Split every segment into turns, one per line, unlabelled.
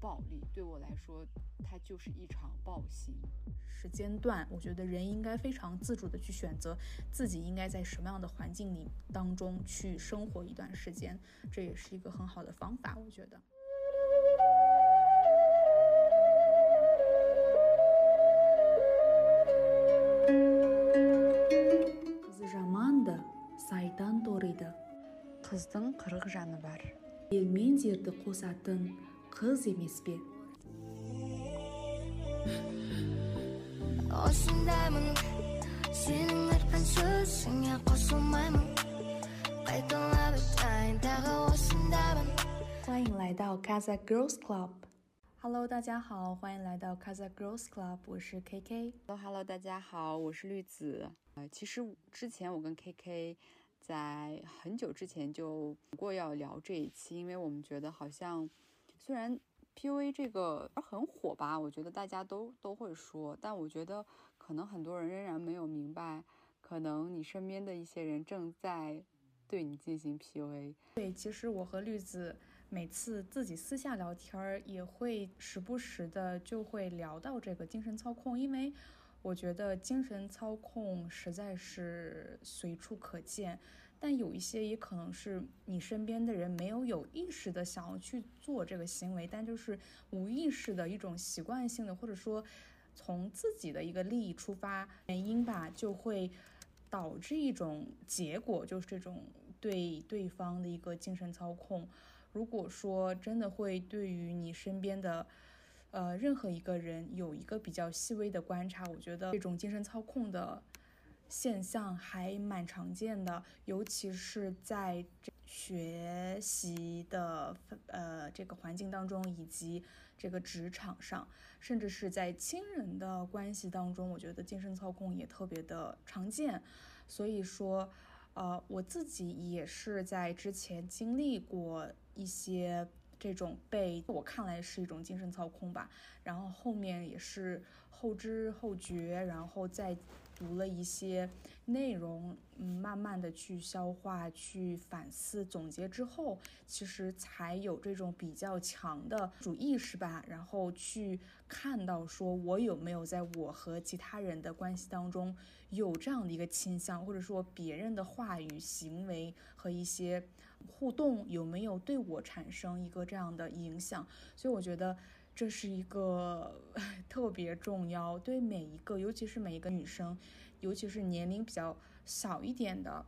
暴力。对我来说，它就是一场暴行。
时间段，我觉得人应该非常自主的去选择自己应该在什么样的环境里当中去生活一段时间，这也是一个很好的方法，我觉得。
қыздың қырық жаны бар
ел мен жерді қосатын қыз емес пе осындаймын сенің айтқан сөзіңе қосылмаймын қайталап айтайын тағы осындаймын 欢迎来到 Kaza Girls Club。Hello，大家好，欢迎来到 Kaza Girls Club，我是
KK。Hello，Hello，大家好，我是绿子。呃，其实之前我跟 KK 在很久之前就过要聊这一期，因为我们觉得好像 虽然 PUA 这个很火吧，我觉得大家都都会说，但我觉得可能很多人仍然没有明白，可能你身边的一些人正在对你进行 PUA。
对，其实我和绿子每次自己私下聊天，也会时不时的就会聊到这个精神操控，因为。我觉得精神操控实在是随处可见，但有一些也可能是你身边的人没有有意识的想要去做这个行为，但就是无意识的一种习惯性的，或者说从自己的一个利益出发原因吧，就会导致一种结果，就是这种对对方的一个精神操控。如果说真的会对于你身边的。呃，任何一个人有一个比较细微的观察，我觉得这种精神操控的现象还蛮常见的，尤其是在学习的呃这个环境当中，以及这个职场上，甚至是在亲人的关系当中，我觉得精神操控也特别的常见。所以说，呃，我自己也是在之前经历过一些。这种被我看来是一种精神操控吧，然后后面也是后知后觉，然后再读了一些内容，嗯，慢慢的去消化、去反思、总结之后，其实才有这种比较强的主意识吧，然后去看到说我有没有在我和其他人的关系当中有这样的一个倾向，或者说别人的话语、行为和一些。互动有没有对我产生一个这样的影响？所以我觉得这是一个 特别重要，对每一个，尤其是每一个女生，尤其是年龄比较小一点的，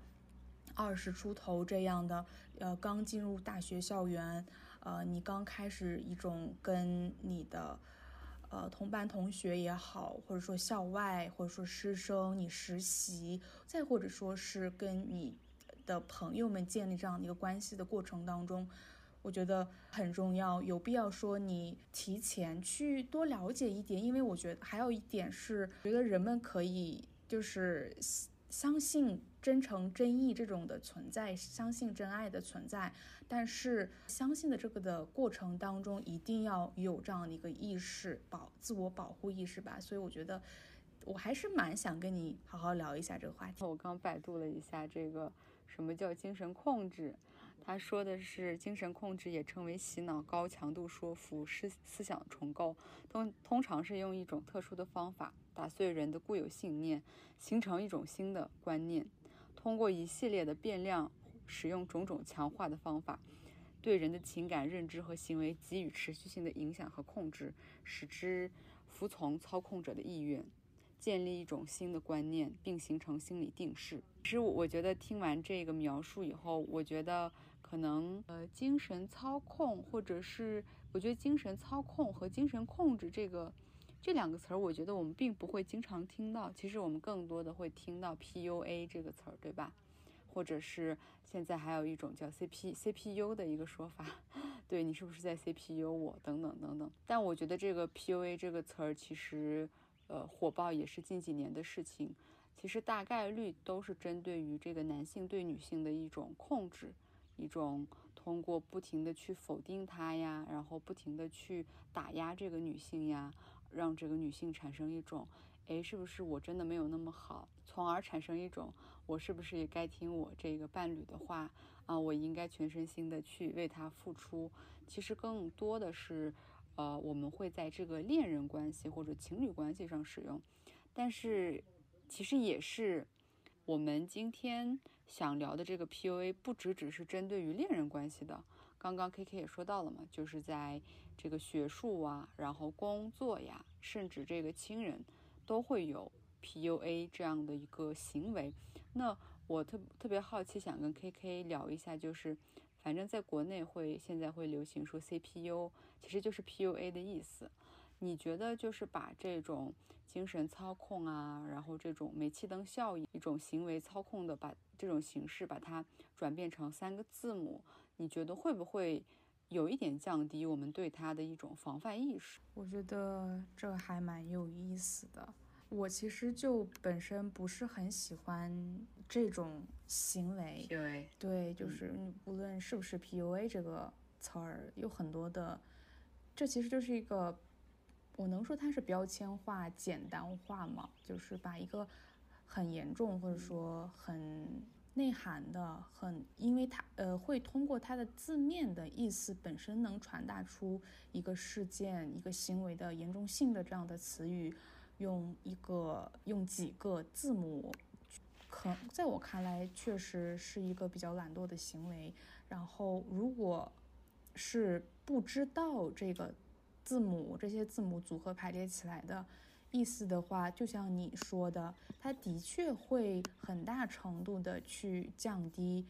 二十出头这样的，呃，刚进入大学校园，呃，你刚开始一种跟你的，呃，同班同学也好，或者说校外，或者说师生，你实习，再或者说是跟你。的朋友们建立这样的一个关系的过程当中，我觉得很重要，有必要说你提前去多了解一点，因为我觉得还有一点是，觉得人们可以就是相信真诚真意这种的存在，相信真爱的存在，但是相信的这个的过程当中，一定要有这样的一个意识保自我保护意识吧，所以我觉得我还是蛮想跟你好好聊一下这个话题。
我刚百度了一下这个。什么叫精神控制？他说的是精神控制，也称为洗脑、高强度说服、思思想重构，通通常是用一种特殊的方法打碎人的固有信念，形成一种新的观念，通过一系列的变量，使用种种强化的方法，对人的情感、认知和行为给予持续性的影响和控制，使之服从操控者的意愿。建立一种新的观念，并形成心理定势。其实，我觉得听完这个描述以后，我觉得可能呃，精神操控，或者是我觉得精神操控和精神控制这个这两个词儿，我觉得我们并不会经常听到。其实，我们更多的会听到 PUA 这个词儿，对吧？或者是现在还有一种叫 CP CPU 的一个说法，对你是不是在 CPU 我等等等等。但我觉得这个 PUA 这个词儿其实。呃，火爆也是近几年的事情，其实大概率都是针对于这个男性对女性的一种控制，一种通过不停的去否定他呀，然后不停的去打压这个女性呀，让这个女性产生一种，哎，是不是我真的没有那么好，从而产生一种，我是不是也该听我这个伴侣的话啊？我应该全身心的去为他付出。其实更多的是。呃，我们会在这个恋人关系或者情侣关系上使用，但是其实也是我们今天想聊的这个 PUA，不只只是针对于恋人关系的。刚刚 K K 也说到了嘛，就是在这个学术啊，然后工作呀，甚至这个亲人都会有 PUA 这样的一个行为。那我特特别好奇，想跟 K K 聊一下，就是反正在国内会现在会流行说 CPU，其实就是 PUA 的意思。你觉得就是把这种精神操控啊，然后这种煤气灯效应一种行为操控的，把这种形式把它转变成三个字母？你觉得会不会有一点降低我们对它的一种防范意识？
我觉得这还蛮有意思的。我其实就本身不是很喜欢这种行为。
PUA
对，就是你无论是不是 PUA 这个词儿，有很多的，这其实就是一个，我能说它是标签化、简单化吗？就是把一个很严重或者说很。内涵的很，因为它呃会通过它的字面的意思本身能传达出一个事件、一个行为的严重性的这样的词语，用一个用几个字母，可在我看来确实是一个比较懒惰的行为。然后如果是不知道这个字母这些字母组合排列起来的。意思的话，就像你说的，它的确会很大程度的去降低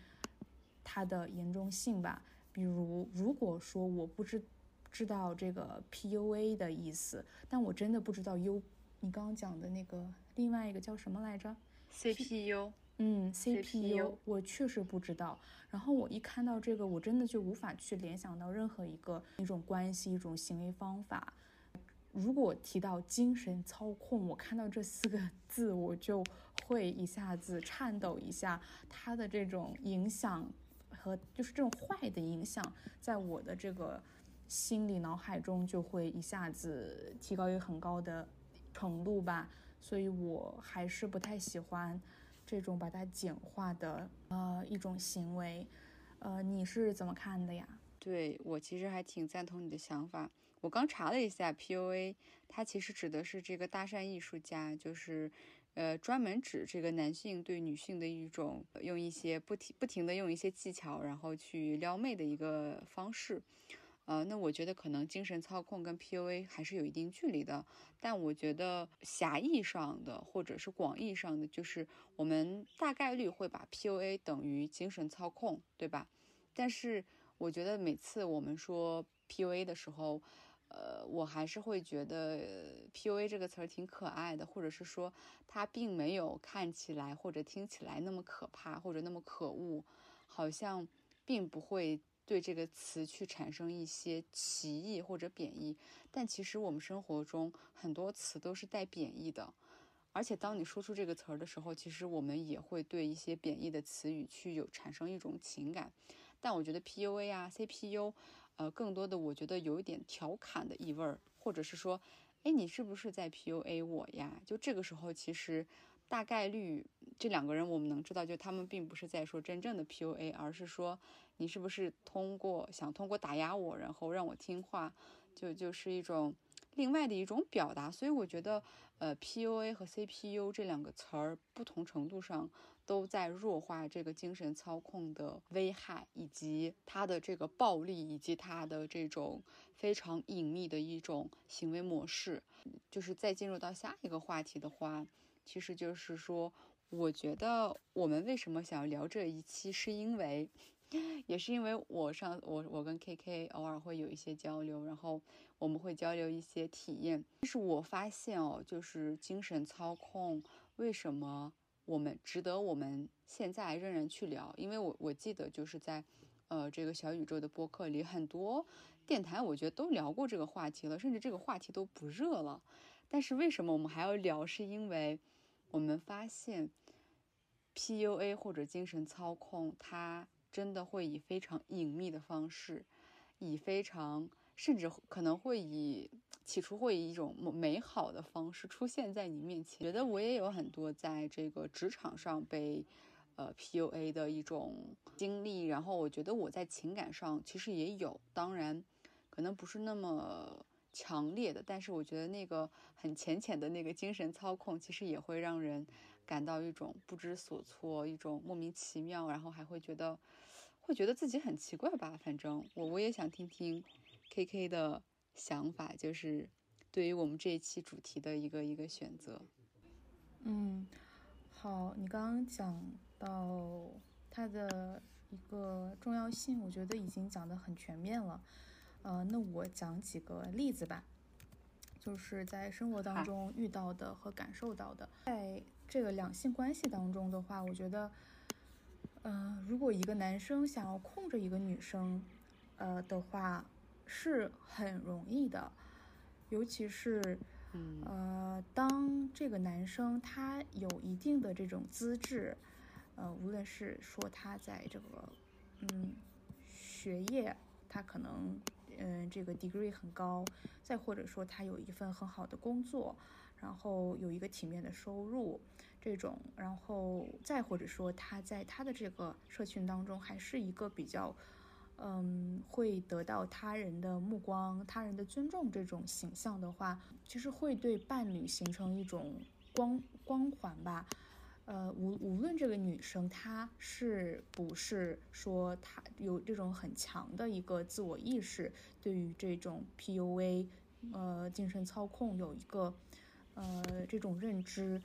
它的严重性吧。比如，如果说我不知知道这个 PUA 的意思，但我真的不知道 U，你刚刚讲的那个另外一个叫什么来着
？CPU。
嗯，CPU，我确实不知道。然后我一看到这个，我真的就无法去联想到任何一个一种关系、一种行为方法。如果提到精神操控，我看到这四个字，我就会一下子颤抖一下。它的这种影响和就是这种坏的影响，在我的这个心理脑海中就会一下子提高一个很高的程度吧。所以我还是不太喜欢这种把它简化的呃一种行为。呃，你是怎么看的呀？
对我其实还挺赞同你的想法。我刚查了一下，PUA 它其实指的是这个搭讪艺术家，就是，呃，专门指这个男性对女性的一种用一些不停不停的用一些技巧，然后去撩妹的一个方式。呃，那我觉得可能精神操控跟 PUA 还是有一定距离的，但我觉得狭义上的或者是广义上的，就是我们大概率会把 PUA 等于精神操控，对吧？但是我觉得每次我们说 PUA 的时候，呃，我还是会觉得 PUA 这个词儿挺可爱的，或者是说它并没有看起来或者听起来那么可怕或者那么可恶，好像并不会对这个词去产生一些歧义或者贬义。但其实我们生活中很多词都是带贬义的，而且当你说出这个词儿的时候，其实我们也会对一些贬义的词语去有产生一种情感。但我觉得 PUA 啊，CPU。呃，更多的我觉得有一点调侃的意味儿，或者是说，哎，你是不是在 PUA 我呀？就这个时候，其实大概率这两个人我们能知道，就他们并不是在说真正的 PUA，而是说你是不是通过想通过打压我，然后让我听话，就就是一种另外的一种表达。所以我觉得，呃，PUA 和 CPU 这两个词儿不同程度上。都在弱化这个精神操控的危害，以及它的这个暴力，以及它的这种非常隐秘的一种行为模式。就是再进入到下一个话题的话，其实就是说，我觉得我们为什么想要聊这一期，是因为，也是因为我上我我跟 K K 偶尔会有一些交流，然后我们会交流一些体验。但是我发现哦，就是精神操控为什么？我们值得我们现在仍然去聊，因为我我记得就是在，呃，这个小宇宙的播客里，很多电台我觉得都聊过这个话题了，甚至这个话题都不热了。但是为什么我们还要聊？是因为我们发现 PUA 或者精神操控，它真的会以非常隐秘的方式，以非常。甚至可能会以起初会以一种美好的方式出现在你面前。觉得我也有很多在这个职场上被呃 PUA 的一种经历，然后我觉得我在情感上其实也有，当然可能不是那么强烈的，但是我觉得那个很浅浅的那个精神操控，其实也会让人感到一种不知所措，一种莫名其妙，然后还会觉得会觉得自己很奇怪吧。反正我我也想听听 K K 的想法，就是对于我们这一期主题的一个一个选择。
嗯，好，你刚刚讲到它的一个重要性，我觉得已经讲得很全面了。呃，那我讲几个例子吧，就是在生活当中遇到的和感受到的。在这个两性关系当中的话，我觉得，呃，如果一个男生想要控制一个女生，呃的话，是很容易的，尤其是，呃，当这个男生他有一定的这种资质，呃，无论是说他在这个，嗯，学业，他可能。嗯，这个 degree 很高，再或者说他有一份很好的工作，然后有一个体面的收入，这种，然后再或者说他在他的这个社群当中还是一个比较，嗯，会得到他人的目光、他人的尊重这种形象的话，其实会对伴侣形成一种光光环吧。呃，无无论这个女生她是不是说她有这种很强的一个自我意识，对于这种 PUA，呃，精神操控有一个呃这种认知，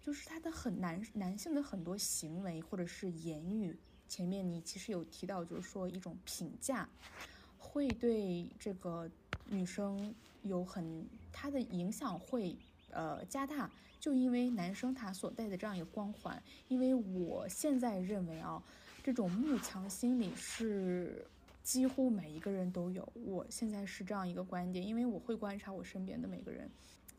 就是他的很男男性的很多行为或者是言语，前面你其实有提到，就是说一种评价，会对这个女生有很她的影响会呃加大。就因为男生他所带的这样一个光环，因为我现在认为啊，这种慕强心理是几乎每一个人都有。我现在是这样一个观点，因为我会观察我身边的每个人，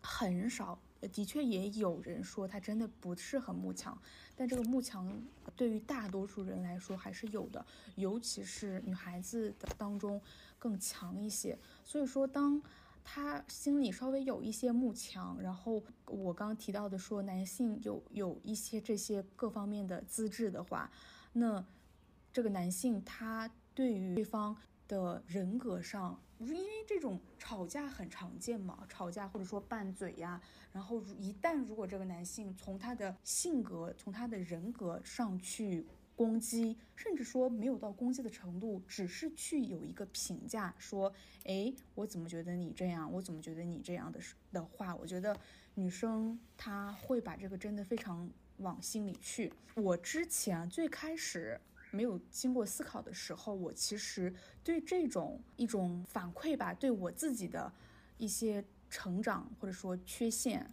很少，的确也有人说他真的不是很慕强，但这个慕强对于大多数人来说还是有的，尤其是女孩子的当中更强一些。所以说当。他心里稍微有一些慕强，然后我刚刚提到的说男性有有一些这些各方面的资质的话，那这个男性他对于对方的人格上，因为这种吵架很常见嘛，吵架或者说拌嘴呀，然后一旦如果这个男性从他的性格从他的人格上去。攻击，甚至说没有到攻击的程度，只是去有一个评价，说，哎，我怎么觉得你这样，我怎么觉得你这样的的话，我觉得女生她会把这个真的非常往心里去。我之前最开始没有经过思考的时候，我其实对这种一种反馈吧，对我自己的一些成长或者说缺陷。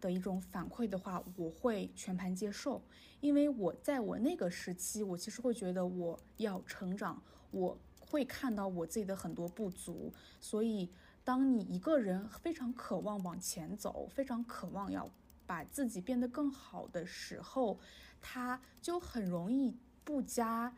的一种反馈的话，我会全盘接受，因为我在我那个时期，我其实会觉得我要成长，我会看到我自己的很多不足，所以当你一个人非常渴望往前走，非常渴望要把自己变得更好的时候，他就很容易不加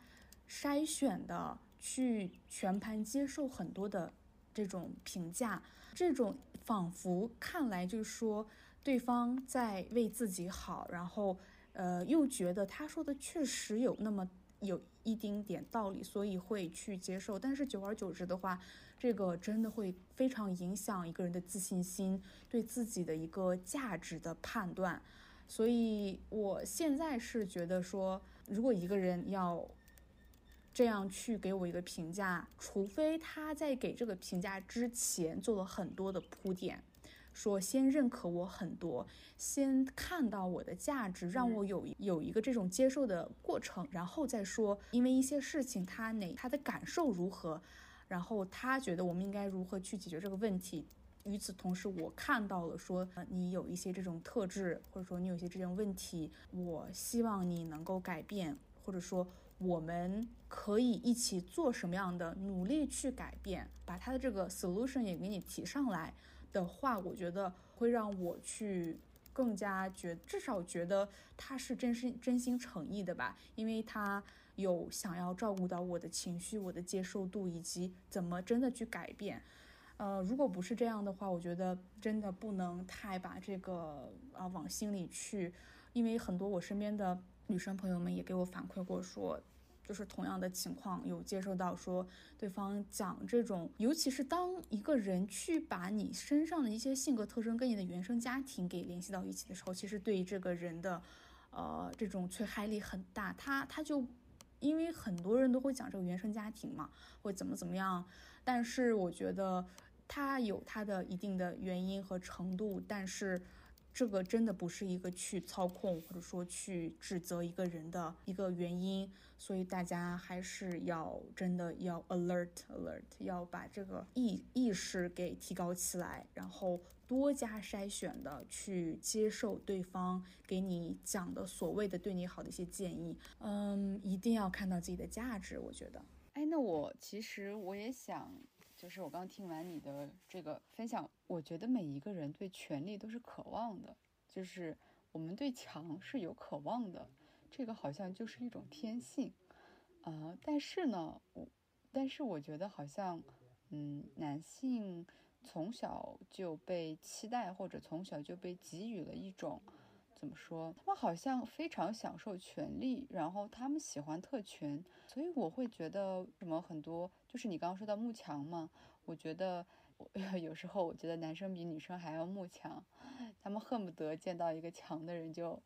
筛选的去全盘接受很多的这种评价，这种仿佛看来就是说。对方在为自己好，然后，呃，又觉得他说的确实有那么有一丁点道理，所以会去接受。但是久而久之的话，这个真的会非常影响一个人的自信心，对自己的一个价值的判断。所以我现在是觉得说，如果一个人要这样去给我一个评价，除非他在给这个评价之前做了很多的铺垫。说先认可我很多，先看到我的价值，让我有有一个这种接受的过程，然后再说，因为一些事情他哪他的感受如何，然后他觉得我们应该如何去解决这个问题。与此同时，我看到了说你有一些这种特质，或者说你有一些这种问题，我希望你能够改变，或者说我们可以一起做什么样的努力去改变，把他的这个 solution 也给你提上来。的话，我觉得会让我去更加觉，至少觉得他是真心真心诚意的吧，因为他有想要照顾到我的情绪、我的接受度以及怎么真的去改变。呃，如果不是这样的话，我觉得真的不能太把这个啊往心里去，因为很多我身边的女生朋友们也给我反馈过说，就是同样的情况，有接受到说对方讲这种，尤其是当一个人去把你身上的一些性格特征跟你的原生家庭给联系到一起的时候，其实对于这个人的，呃，这种催害力很大。他他就因为很多人都会讲这个原生家庭嘛，会怎么怎么样，但是我觉得他有他的一定的原因和程度，但是。这个真的不是一个去操控或者说去指责一个人的一个原因，所以大家还是要真的要 alert alert，要把这个意意识给提高起来，然后多加筛选的去接受对方给你讲的所谓的对你好的一些建议。嗯，一定要看到自己的价值，我觉得。
哎，那我其实我也想。就是我刚听完你的这个分享，我觉得每一个人对权力都是渴望的，就是我们对强是有渴望的，这个好像就是一种天性，啊，但是呢，我，但是我觉得好像，嗯，男性从小就被期待或者从小就被给予了一种。怎么说？他们好像非常享受权力，然后他们喜欢特权，所以我会觉得什么很多，就是你刚刚说到慕强嘛，我觉得 有时候我觉得男生比女生还要慕强，他们恨不得见到一个强的人就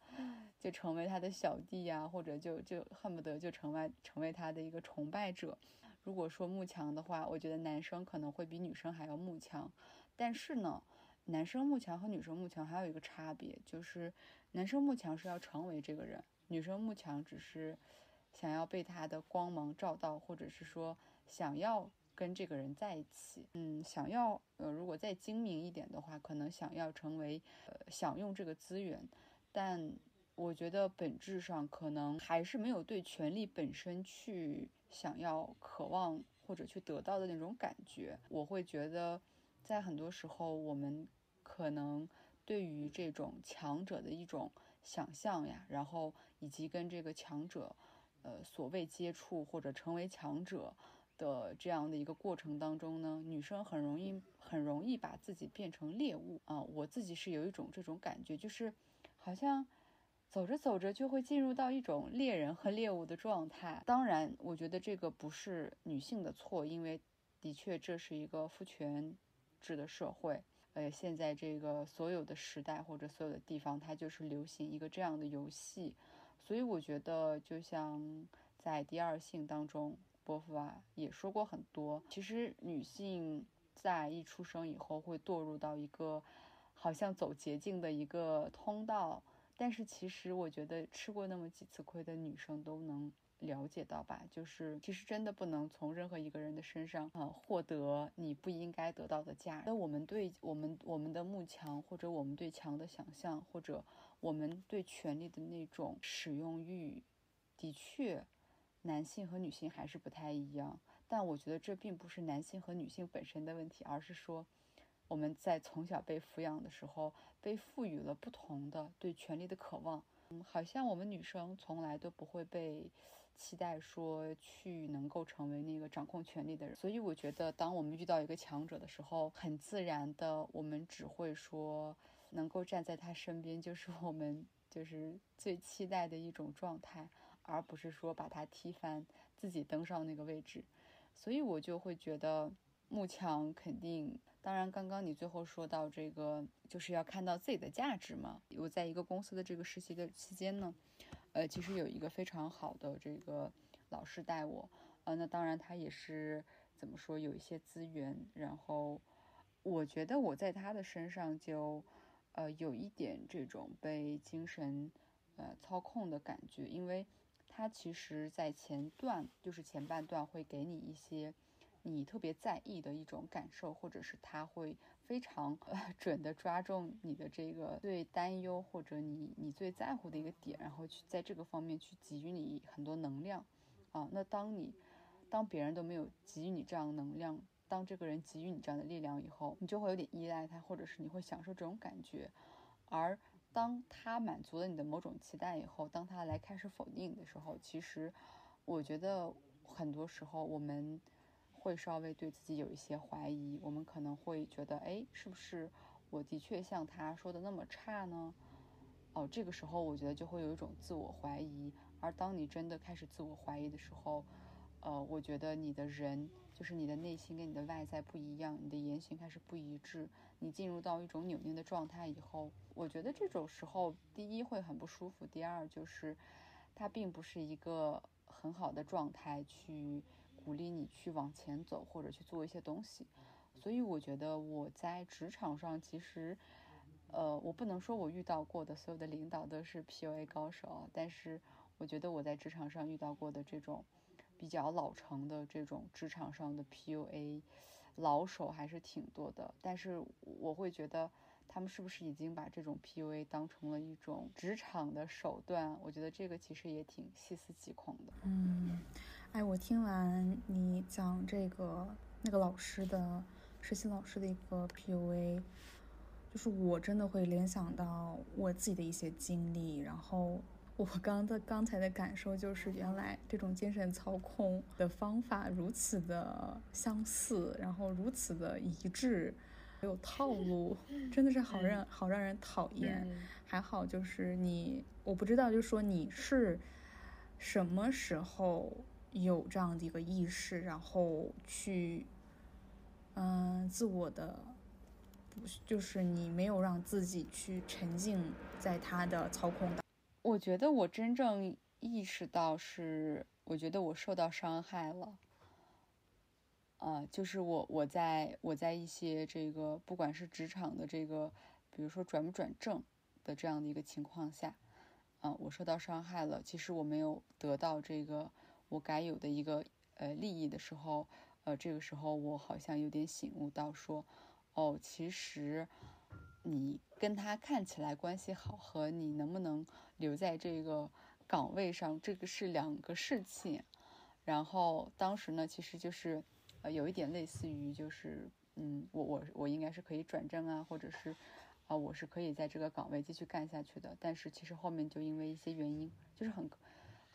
就成为他的小弟呀，或者就就恨不得就成为成为他的一个崇拜者。如果说慕强的话，我觉得男生可能会比女生还要慕强，但是呢。男生慕强和女生慕强还有一个差别，就是男生慕强是要成为这个人，女生慕强只是想要被他的光芒照到，或者是说想要跟这个人在一起。嗯，想要呃，如果再精明一点的话，可能想要成为呃享用这个资源。但我觉得本质上可能还是没有对权力本身去想要渴望或者去得到的那种感觉。我会觉得。在很多时候，我们可能对于这种强者的一种想象呀，然后以及跟这个强者，呃，所谓接触或者成为强者的这样的一个过程当中呢，女生很容易很容易把自己变成猎物啊。我自己是有一种这种感觉，就是好像走着走着就会进入到一种猎人和猎物的状态。当然，我觉得这个不是女性的错，因为的确这是一个父权。制的社会，呃，现在这个所有的时代或者所有的地方，它就是流行一个这样的游戏，所以我觉得，就像在第二性当中，波伏娃也说过很多，其实女性在一出生以后会堕入到一个好像走捷径的一个通道，但是其实我觉得吃过那么几次亏的女生都能。了解到吧，就是其实真的不能从任何一个人的身上啊获得你不应该得到的价。那我们对我们我们的慕强，或者我们对强的想象，或者我们对权力的那种使用欲，的确，男性和女性还是不太一样。但我觉得这并不是男性和女性本身的问题，而是说我们在从小被抚养的时候，被赋予了不同的对权力的渴望。嗯，好像我们女生从来都不会被。期待说去能够成为那个掌控权力的人，所以我觉得，当我们遇到一个强者的时候，很自然的，我们只会说能够站在他身边，就是我们就是最期待的一种状态，而不是说把他踢翻，自己登上那个位置。所以我就会觉得慕强肯定，当然，刚刚你最后说到这个，就是要看到自己的价值嘛。我在一个公司的这个实习的期间呢。呃，其实有一个非常好的这个老师带我，呃，那当然他也是怎么说，有一些资源，然后我觉得我在他的身上就，呃，有一点这种被精神呃操控的感觉，因为他其实在前段，就是前半段会给你一些你特别在意的一种感受，或者是他会。非常呃准的抓中你的这个最担忧或者你你最在乎的一个点，然后去在这个方面去给予你很多能量，啊，那当你当别人都没有给予你这样能量，当这个人给予你这样的力量以后，你就会有点依赖他，或者是你会享受这种感觉，而当他满足了你的某种期待以后，当他来开始否定你的时候，其实我觉得很多时候我们。会稍微对自己有一些怀疑，我们可能会觉得，哎，是不是我的确像他说的那么差呢？哦，这个时候我觉得就会有一种自我怀疑，而当你真的开始自我怀疑的时候，呃，我觉得你的人就是你的内心跟你的外在不一样，你的言行开始不一致，你进入到一种扭捏的状态以后，我觉得这种时候，第一会很不舒服，第二就是它并不是一个很好的状态去鼓励你去往前走或者去做一些东西。所以我觉得我在职场上其实。呃，我不能说我遇到过的所有的领导都是 PUA 高手，但是我觉得我在职场上遇到过的这种比较老成的这种职场上的 PUA 老手还是挺多的。但是我会觉得他们是不是已经把这种 PUA 当成了一种职场的手段？我觉得这个其实也挺细思极恐的。
嗯，哎，我听完你讲这个那个老师的实习老师的一个 PUA。就是我真的会联想到我自己的一些经历，然后我刚的刚才的感受就是，原来这种精神操控的方法如此的相似，然后如此的一致，有套路，真的是好让好让人讨厌。还好就是你，我不知道，就是说你是什么时候有这样的一个意识，然后去嗯自我的。不是就是你没有让自己去沉浸在他的操控的。
我觉得我真正意识到是，我觉得我受到伤害了。啊，就是我我在我在一些这个不管是职场的这个，比如说转不转正的这样的一个情况下，啊，我受到伤害了。其实我没有得到这个我该有的一个呃利益的时候，呃，这个时候我好像有点醒悟到说。哦，其实你跟他看起来关系好，和你能不能留在这个岗位上，这个是两个事情。然后当时呢，其实就是呃，有一点类似于就是，嗯，我我我应该是可以转正啊，或者是啊，我是可以在这个岗位继续干下去的。但是其实后面就因为一些原因，就是很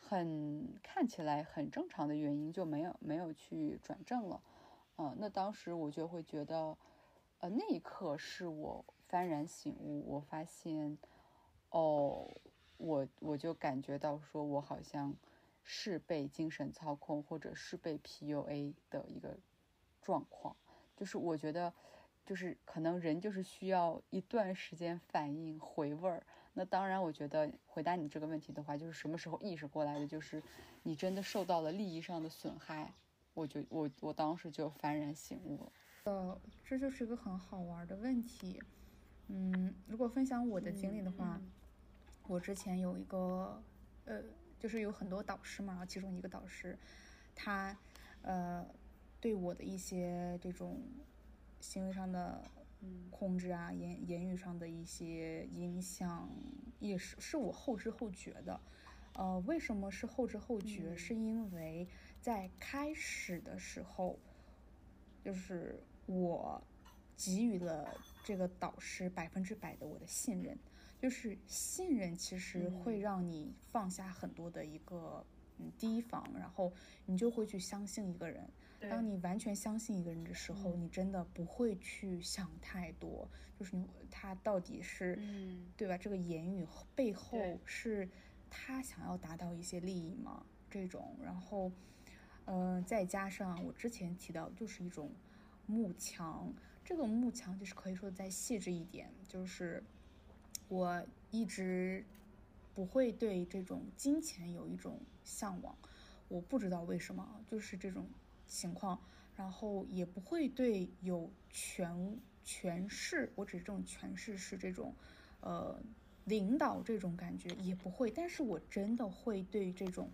很看起来很正常的原因，就没有没有去转正了。呃，那当时我就会觉得。呃，那一刻是我幡然醒悟，我发现，哦，我我就感觉到说，我好像是被精神操控，或者是被 PUA 的一个状况。就是我觉得，就是可能人就是需要一段时间反应回味儿。那当然，我觉得回答你这个问题的话，就是什么时候意识过来的，就是你真的受到了利益上的损害，我就我我当时就幡然醒悟了。
呃，这就是一个很好玩的问题。嗯，如果分享我的经历的话，我之前有一个，呃，就是有很多导师嘛，其中一个导师，他，呃，对我的一些这种行为上的控制啊，言言语上的一些影响，也是是我后知后觉的。呃，为什么是后知后觉？是因为在开始的时候，就是。我给予了这个导师百分之百的我的信任，就是信任其实会让你放下很多的一个嗯提防，然后你就会去相信一个人。当你完全相信一个人的时候，你真的不会去想太多，就是你他到底是对吧？这个言语背后是他想要达到一些利益吗？这种，然后嗯，再加上我之前提到，就是一种。幕墙，这个幕墙就是可以说再细致一点，就是我一直不会对这种金钱有一种向往，我不知道为什么，就是这种情况，然后也不会对有权权势，我指这种权势是这种，呃，领导这种感觉也不会，但是我真的会对这种。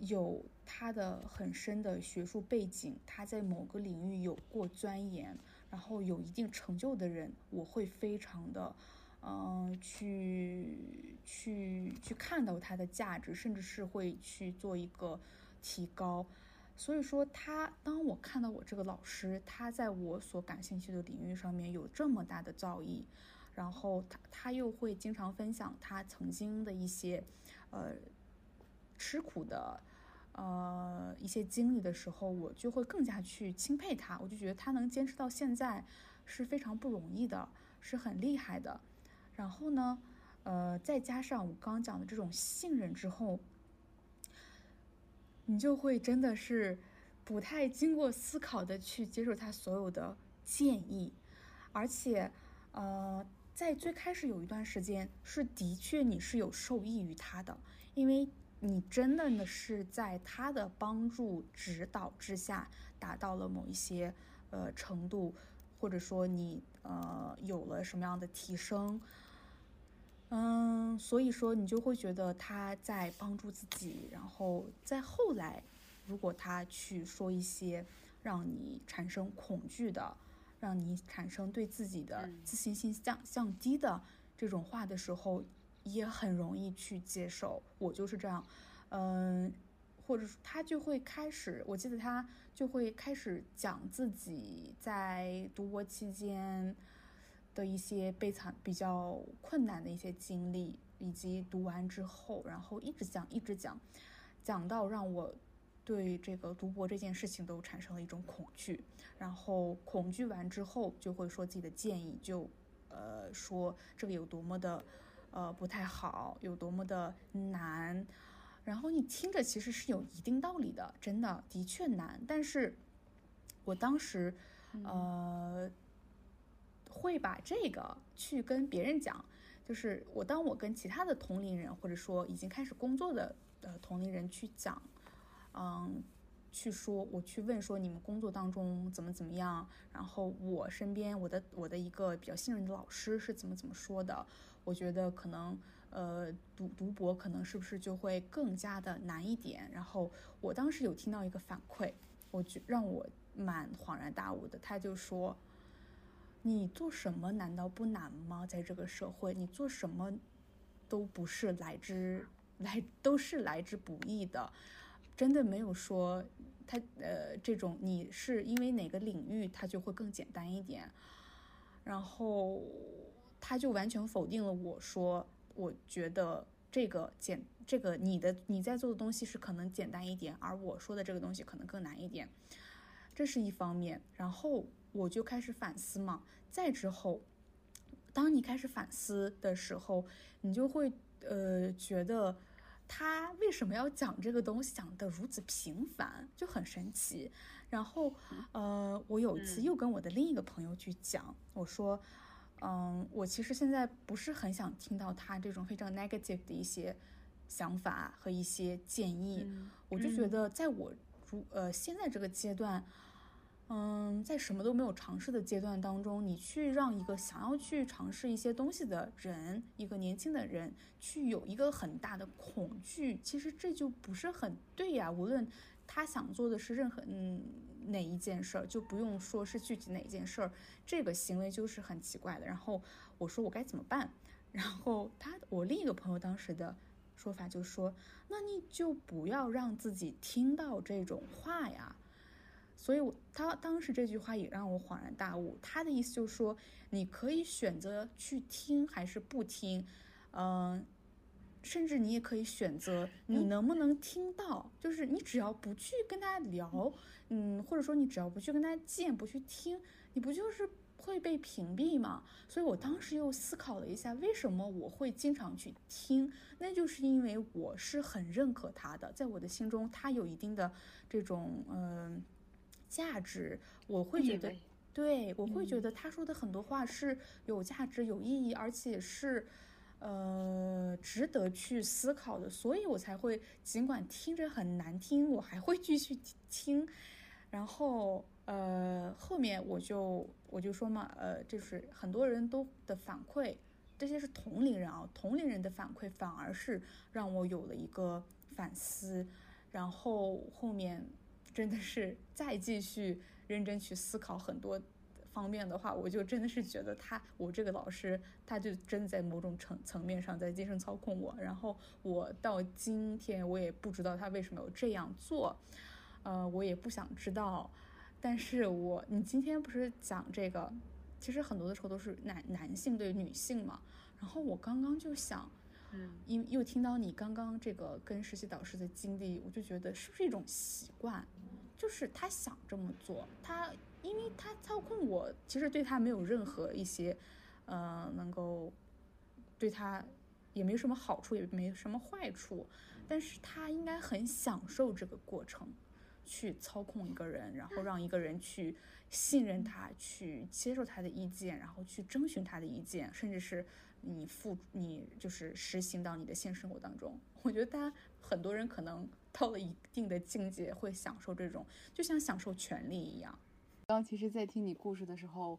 有他的很深的学术背景，他在某个领域有过钻研，然后有一定成就的人，我会非常的，嗯，去去去看到他的价值，甚至是会去做一个提高。所以说，他当我看到我这个老师，他在我所感兴趣的领域上面有这么大的造诣，然后他他又会经常分享他曾经的一些，呃。吃苦的，呃，一些经历的时候，我就会更加去钦佩他。我就觉得他能坚持到现在是非常不容易的，是很厉害的。然后呢，呃，再加上我刚讲的这种信任之后，你就会真的是不太经过思考的去接受他所有的建议，而且，呃，在最开始有一段时间是的确你是有受益于他的，因为你真的呢是在他的帮助指导之下达到了某一些呃程度，或者说你呃有了什么样的提升。嗯，所以说你就会觉得他在帮助自己，然后在后来，如果他去说一些让你产生恐惧的，让你产生对自己的自信心降降低的这种话的时候，也很容易去接受。我就是这样，嗯，或者说他就会开始，我记得他就会开始讲自己在读博期间。的一些悲惨、比较困难的一些经历，以及读完之后，然后一直讲、一直讲，讲到让我对这个读博这件事情都产生了一种恐惧。然后恐惧完之后，就会说自己的建议，就呃说这个有多么的呃不太好，有多么的难。然后你听着其实是有一定道理的，真的的确难。但是我当时呃。会把这个去跟别人讲，就是我当我跟其他的同龄人或者说已经开始工作的呃同龄人去讲，嗯，去说我去问说你们工作当中怎么怎么样，然后我身边我的我的一个比较信任的老师是怎么怎么说的，我觉得可能呃读读博可能是不是就会更加的难一点，然后我当时有听到一个反馈，我觉让我蛮恍然大悟的，他就说。你做什么难道不难吗？在这个社会，你做什么都不是来之来都是来之不易的，真的没有说他呃这种你是因为哪个领域它就会更简单一点，然后他就完全否定了我说我觉得这个简这个你的你在做的东西是可能简单一点，而我说的这个东西可能更难一点，这是一方面，然后。我就开始反思嘛，再之后，当你开始反思的时候，你就会呃觉得他为什么要讲这个东西讲的如此平凡，就很神奇。然后呃，我有一次又跟我的另一个朋友去讲，我说，嗯，我其实现在不是很想听到他这种非常 negative 的一些想法和一些建议，我就觉得在我如呃现在这个阶段。嗯，在什么都没有尝试的阶段当中，你去让一个想要去尝试一些东西的人，一个年轻的人，去有一个很大的恐惧，其实这就不是很对呀。无论他想做的是任何嗯哪一件事儿，就不用说是具体哪一件事儿，这个行为就是很奇怪的。然后我说我该怎么办？然后他我另一个朋友当时的说法就说，那你就不要让自己听到这种话呀。所以，我他当时这句话也让我恍然大悟。他的意思就是说，你可以选择去听还是不听，嗯，甚至你也可以选择你能不能听到。就是你只要不去跟他聊，嗯，或者说你只要不去跟他见，不去听，你不就是会被屏蔽吗？所以我当时又思考了一下，为什么我会经常去听？那就是因为我是很认可他的，在我的心中，他有一定的这种，嗯。价值，我会觉得，对我会觉得他说的很多话是有价值、有意义，而且是，呃，值得去思考的，所以我才会尽管听着很难听，我还会继续听。然后，呃，后面我就我就说嘛，呃，就是很多人都的反馈，这些是同龄人啊，同龄人的反馈反而是让我有了一个反思，然后后面。真的是再继续认真去思考很多方面的话，我就真的是觉得他，我这个老师，他就真在某种层层面上在精神操控我。然后我到今天我也不知道他为什么要这样做，呃，我也不想知道。但是我你今天不是讲这个，其实很多的时候都是男男性对女性嘛。然后我刚刚就想。嗯因又听到你刚刚这个跟实习导师的经历，我就觉得是不是一种习惯，就是他想这么做，他因为他操控我，其实对他没有任何一些，呃，能够对他也没什么好处，也没什么坏处，但是他应该很享受这个过程，去操控一个人，然后让一个人去信任他，去接受他的意见，然后去征询他的意见，甚至是你付你就是实行到你的现实生活当中。我觉得大家很多人可能到了一定的境界，会享受这种，就像享受权利一样。
刚其实，在听你故事的时候，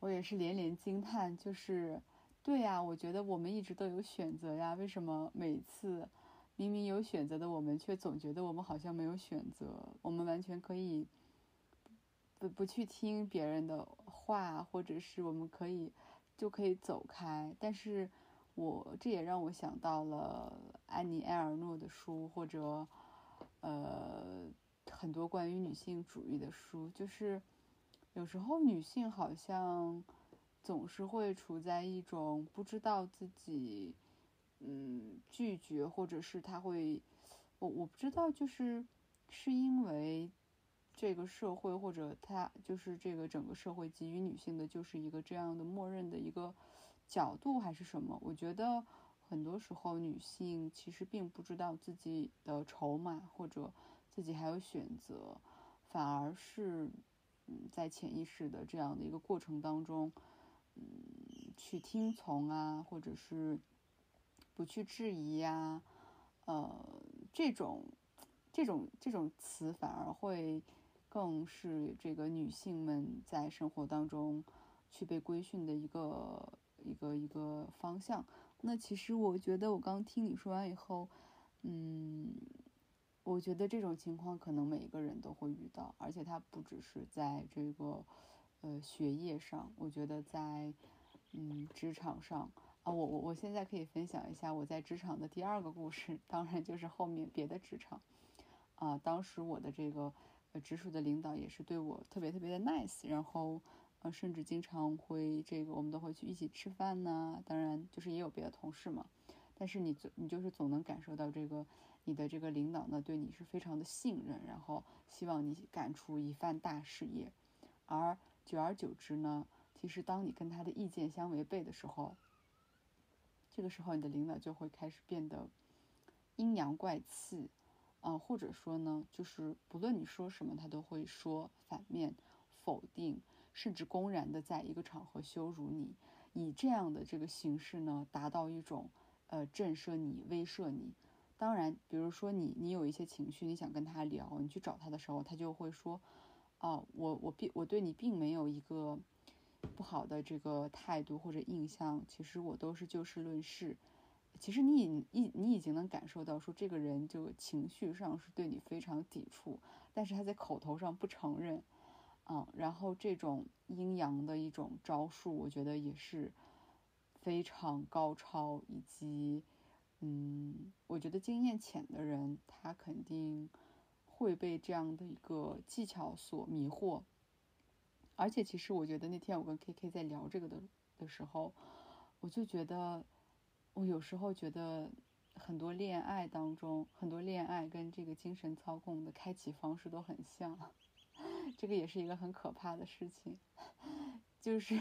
我也是连连惊叹，就是，对呀，我觉得我们一直都有选择呀，为什么每次明明有选择的我们，却总觉得我们好像没有选择？我们完全可以不不去听别人的话，或者是我们可以就可以走开。但是，我这也让我想到了安妮埃尔诺的书，或者呃很多关于女性主义的书，就是。有时候女性好像总是会处在一种不知道自己，嗯，拒绝，或者是她会，我我不知道，就是是因为这个社会或者她就是这个整个社会给予女性的就是一个这样的默认的一个角度，还是什么？我觉得很多时候女性其实并不知道自己的筹码，或者自己还有选择，反而是。嗯，在潜意识的这样的一个过程当中，嗯，去听从啊，或者是不去质疑呀，呃，这种这种这种词反而会更是这个女性们在生活当中去被规训的一个一个一个方向。那其实我觉得，我刚听你说完以后，嗯。我觉得这种情况可能每一个人都会遇到，而且它不只是在这个，呃，学业上。我觉得在，嗯，职场上啊，我我我现在可以分享一下我在职场的第二个故事，当然就是后面别的职场，啊，当时我的这个呃直属的领导也是对我特别特别的 nice，然后呃甚至经常会这个我们都会去一起吃饭呢，当然就是也有别的同事嘛，但是你总你就是总能感受到这个。你的这个领导呢，对你是非常的信任，然后希望你干出一番大事业，而久而久之呢，其实当你跟他的意见相违背的时候，这个时候你的领导就会开始变得阴阳怪气，啊，或者说呢，就是不论你说什么，他都会说反面、否定，甚至公然的在一个场合羞辱你，以这样的这个形式呢，达到一种呃震慑你、威慑你。当然，比如说你你有一些情绪，你想跟他聊，你去找他的时候，他就会说，哦，我我并我对你并没有一个不好的这个态度或者印象，其实我都是就事论事。其实你已你你已经能感受到，说这个人就情绪上是对你非常抵触，但是他在口头上不承认，嗯，然后这种阴阳的一种招数，我觉得也是非常高超以及。嗯，我觉得经验浅的人，他肯定会被这样的一个技巧所迷惑。而且，其实我觉得那天我跟 K K 在聊这个的的时候，我就觉得，我有时候觉得很多恋爱当中，很多恋爱跟这个精神操控的开启方式都很像。这个也是一个很可怕的事情，就是，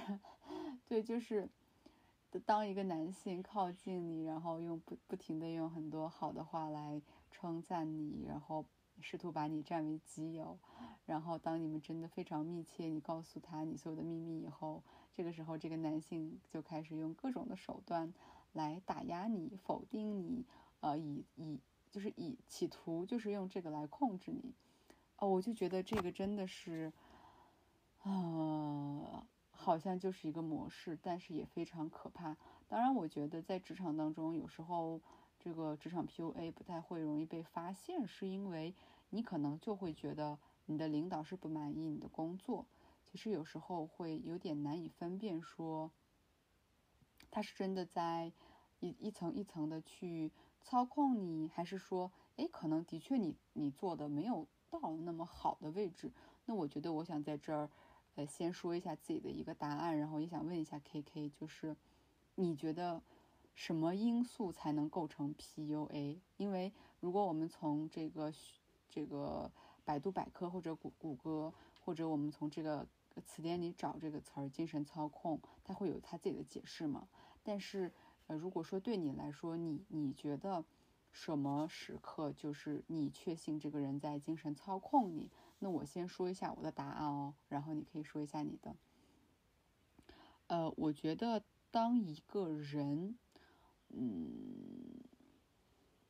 对，就是。当一个男性靠近你，然后用不不停的用很多好的话来称赞你，然后试图把你占为己有，然后当你们真的非常密切，你告诉他你所有的秘密以后，这个时候这个男性就开始用各种的手段来打压你、否定你，呃，以以就是以企图就是用这个来控制你，哦，我就觉得这个真的是，啊。好像就是一个模式，但是也非常可怕。当然，我觉得在职场当中，有时候这个职场 PUA 不太会容易被发现，是因为你可能就会觉得你的领导是不满意你的工作。其实有时候会有点难以分辨，说他是真的在一一层一层的去操控你，还是说，哎，可能的确你你做的没有到那么好的位置。那我觉得，我想在这儿。呃，先说一下自己的一个答案，然后也想问一下 K K，就是你觉得什么因素才能构成 P U A？因为如果我们从这个这个百度百科或者谷谷歌，或者我们从这个词典里找这个词儿“精神操控”，它会有它自己的解释嘛？但是呃，如果说对你来说，你你觉得什么时刻就是你确信这个人在精神操控你？那我先说一下我的答案哦，然后你可以说一下你的。呃，我觉得当一个人，嗯，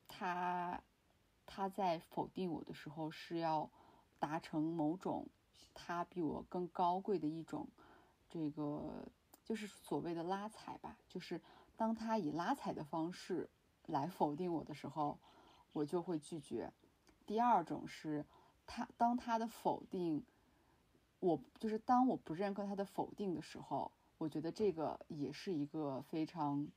他他在否定我的时候，是要达成某种他比我更高贵的一种这个，就是所谓的拉踩吧。就是当他以拉踩的方式来否定我的时候，我就会拒绝。第二种是他当他的否定，我就是当我不认可他的否定的时候。我觉得这个也是一个非常，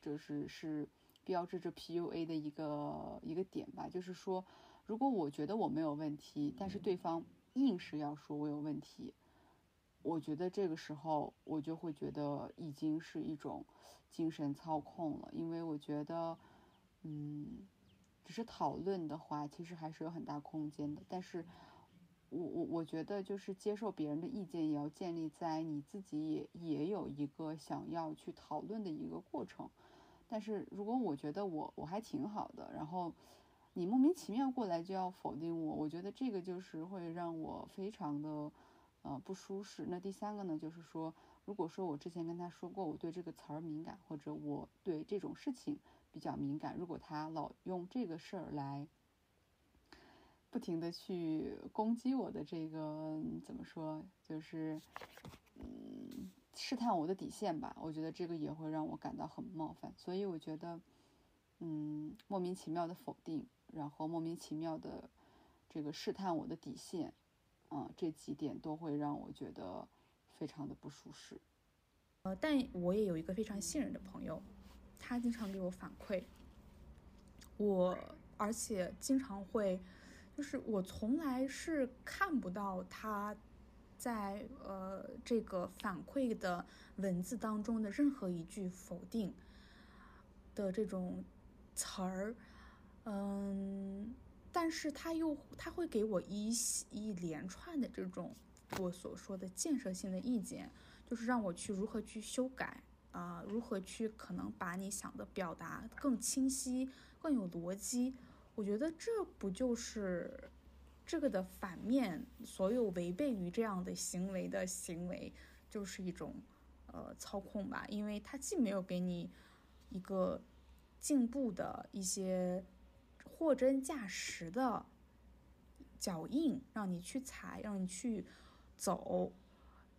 就是是标志着 PUA 的一个一个点吧。就是说，如果我觉得我没有问题，但是对方硬是要说我有问题，我觉得这个时候我就会觉得已经是一种精神操控了。因为我觉得，嗯，只是讨论的话，其实还是有很大空间的。但是。我我我觉得就是接受别人的意见，也要建立在你自己也也有一个想要去讨论的一个过程。但是如果我觉得我我还挺好的，然后你莫名其妙过来就要否定我，我觉得这个就是会让我非常的呃不舒适。那第三个呢，就是说，如果说我之前跟他说过我对这个词儿敏感，或者我对这种事情比较敏感，如果他老用这个事儿来。不停的去攻击我的这个怎么说，就是嗯试探我的底线吧。我觉得这个也会让我感到很冒犯，所以我觉得嗯莫名其妙的否定，然后莫名其妙的这个试探我的底线，嗯这几点都会让我觉得非常的不舒适。
呃，但我也有一个非常信任的朋友，他经常给我反馈，我而且经常会。就是我从来是看不到他，在呃这个反馈的文字当中的任何一句否定的这种词儿，嗯，但是他又他会给我一一连串的这种我所说的建设性的意见，就是让我去如何去修改啊，如何去可能把你想的表达更清晰、更有逻辑。我觉得这不就是这个的反面？所有违背于这样的行为的行为，就是一种呃操控吧。因为它既没有给你一个进步的一些货真价实的脚印，让你去踩，让你去走，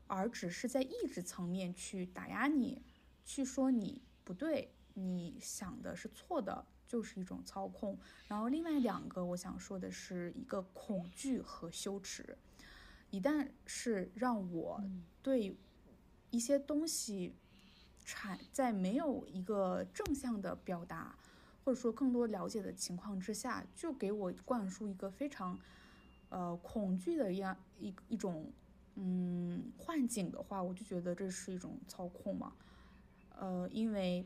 而只是在意志层面去打压你，去说你不对，你想的是错的。就是一种操控，然后另外两个我想说的是一个恐惧和羞耻，一旦是让我对一些东西产在没有一个正向的表达，或者说更多了解的情况之下，就给我灌输一个非常呃恐惧的一样一一种嗯幻境的话，我就觉得这是一种操控嘛，呃，因为。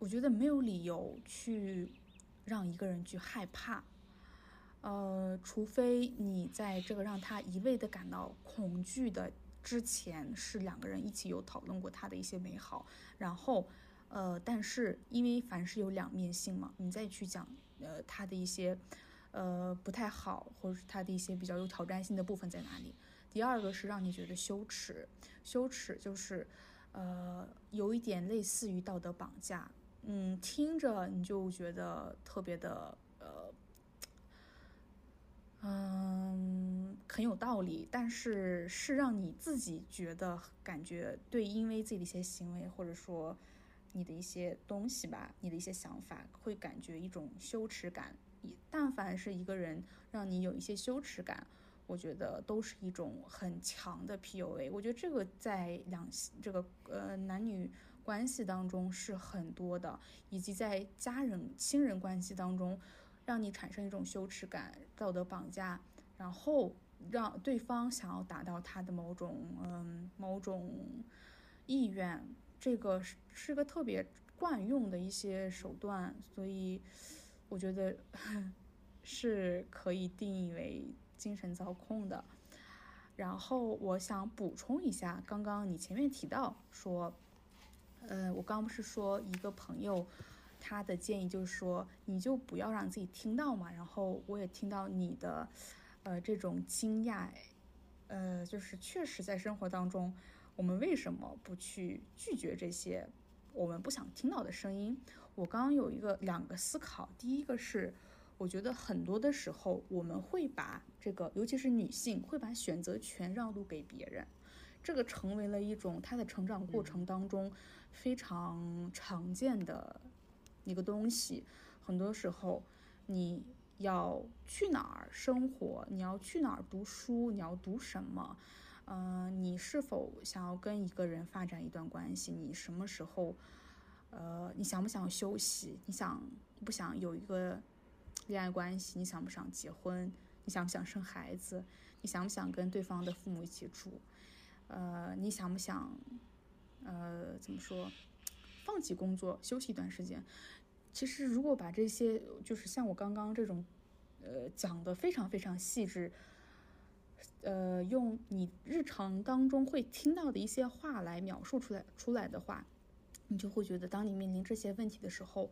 我觉得没有理由去让一个人去害怕，呃，除非你在这个让他一味的感到恐惧的之前，是两个人一起有讨论过他的一些美好，然后，呃，但是因为凡事有两面性嘛，你再去讲，呃，他的一些，呃，不太好，或者是他的一些比较有挑战性的部分在哪里？第二个是让你觉得羞耻，羞耻就是，呃，有一点类似于道德绑架。嗯，听着你就觉得特别的呃，嗯，很有道理，但是是让你自己觉得感觉对，因为自己的一些行为或者说你的一些东西吧，你的一些想法会感觉一种羞耻感。但凡是一个人让你有一些羞耻感，我觉得都是一种很强的 PUA。我觉得这个在两这个呃男女。关系当中是很多的，以及在家人、亲人关系当中，让你产生一种羞耻感、道德绑架，然后让对方想要达到他的某种嗯某种意愿，这个是是个特别惯用的一些手段，所以我觉得 是可以定义为精神操控的。然后我想补充一下，刚刚你前面提到说。呃，我刚不是说一个朋友，他的建议就是说，你就不要让自己听到嘛。然后我也听到你的，呃，这种惊讶，呃，就是确实在生活当中，我们为什么不去拒绝这些我们不想听到的声音？我刚刚有一个两个思考，第一个是，我觉得很多的时候我们会把这个，尤其是女性，会把选择权让渡给别人。这个成为了一种她的成长过程当中非常常见的一个东西。很多时候，你要去哪儿生活，你要去哪儿读书，你要读什么，嗯，你是否想要跟一个人发展一段关系？你什么时候，呃，你想不想休息？你想不想有一个恋爱关系？你想不想结婚？你想不想生孩子？你想不想跟对方的父母一起住？呃，你想不想，呃，怎么说，放弃工作休息一段时间？其实，如果把这些，就是像我刚刚这种，呃，讲的非常非常细致，呃，用你日常当中会听到的一些话来描述出来出来的话，你就会觉得，当你面临这些问题的时候，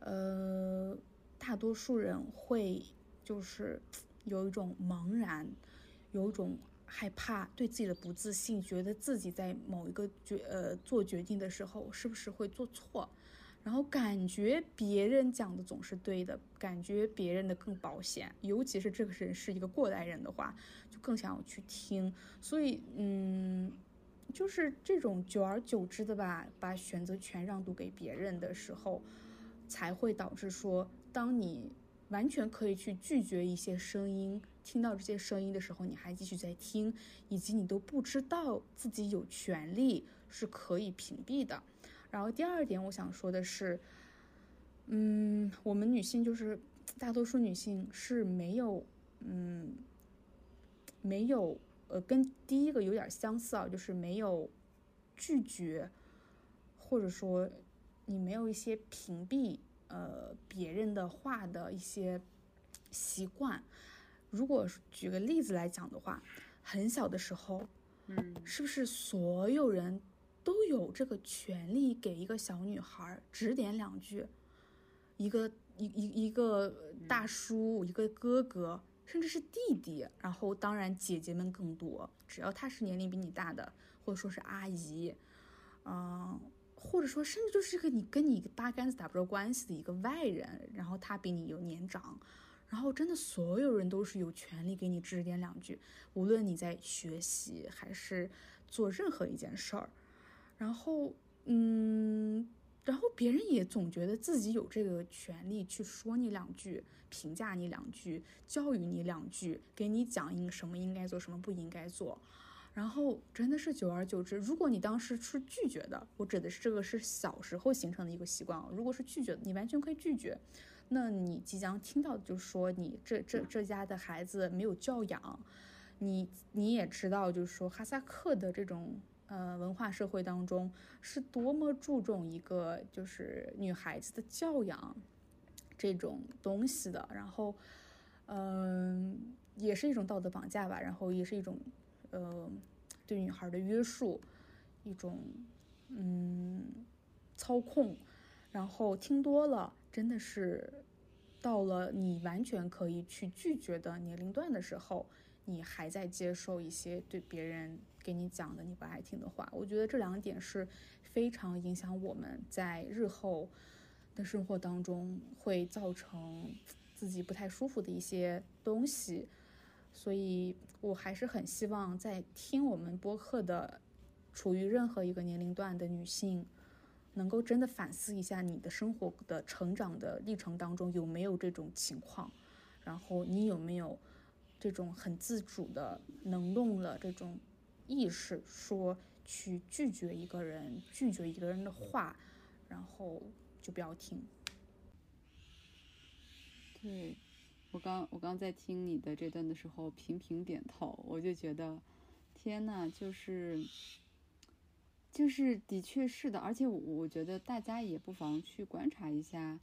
呃，大多数人会就是有一种茫然，有一种。害怕对自己的不自信，觉得自己在某一个决呃做决定的时候是不是会做错，然后感觉别人讲的总是对的，感觉别人的更保险，尤其是这个人是一个过来人的话，就更想要去听。所以嗯，就是这种久而久之的吧，把选择权让渡给别人的时候，才会导致说，当你完全可以去拒绝一些声音。听到这些声音的时候，你还继续在听，以及你都不知道自己有权利是可以屏蔽的。然后第二点，我想说的是，嗯，我们女性就是大多数女性是没有，嗯，没有，呃，跟第一个有点相似啊，就是没有拒绝，或者说你没有一些屏蔽呃别人的话的一些习惯。如果举个例子来讲的话，很小的时候，
嗯，
是不是所有人都有这个权利给一个小女孩指点两句？一个一一一个大叔，一个哥哥，甚至是弟弟，然后当然姐姐们更多。只要他是年龄比你大的，或者说是阿姨，嗯，或者说甚至就是一个你跟你八竿子打不着关系的一个外人，然后他比你有年长。然后真的，所有人都是有权利给你指点两句，无论你在学习还是做任何一件事儿。然后，嗯，然后别人也总觉得自己有这个权利去说你两句，评价你两句，教育你两句，给你讲应什么应该做，什么不应该做。然后真的是久而久之，如果你当时是拒绝的，我指的是这个是小时候形成的一个习惯啊。如果是拒绝，你完全可以拒绝。那你即将听到的就是说，你这这这家的孩子没有教养，你你也知道，就是说哈萨克的这种呃文化社会当中是多么注重一个就是女孩子的教养这种东西的，然后嗯，也是一种道德绑架吧，然后也是一种呃对女孩的约束，一种嗯操控，然后听多了真的是。到了你完全可以去拒绝的年龄段的时候，你还在接受一些对别人给你讲的你不爱听的话，我觉得这两点是非常影响我们在日后的生活当中会造成自己不太舒服的一些东西。所以我还是很希望在听我们播客的，处于任何一个年龄段的女性。能够真的反思一下你的生活的成长的历程当中有没有这种情况，然后你有没有这种很自主的能动了这种意识，说去拒绝一个人，拒绝一个人的话，然后就不要听。
对，我刚我刚在听你的这段的时候频频点头，我就觉得，天呐，就是。就是的确是的，而且我我觉得大家也不妨去观察一下，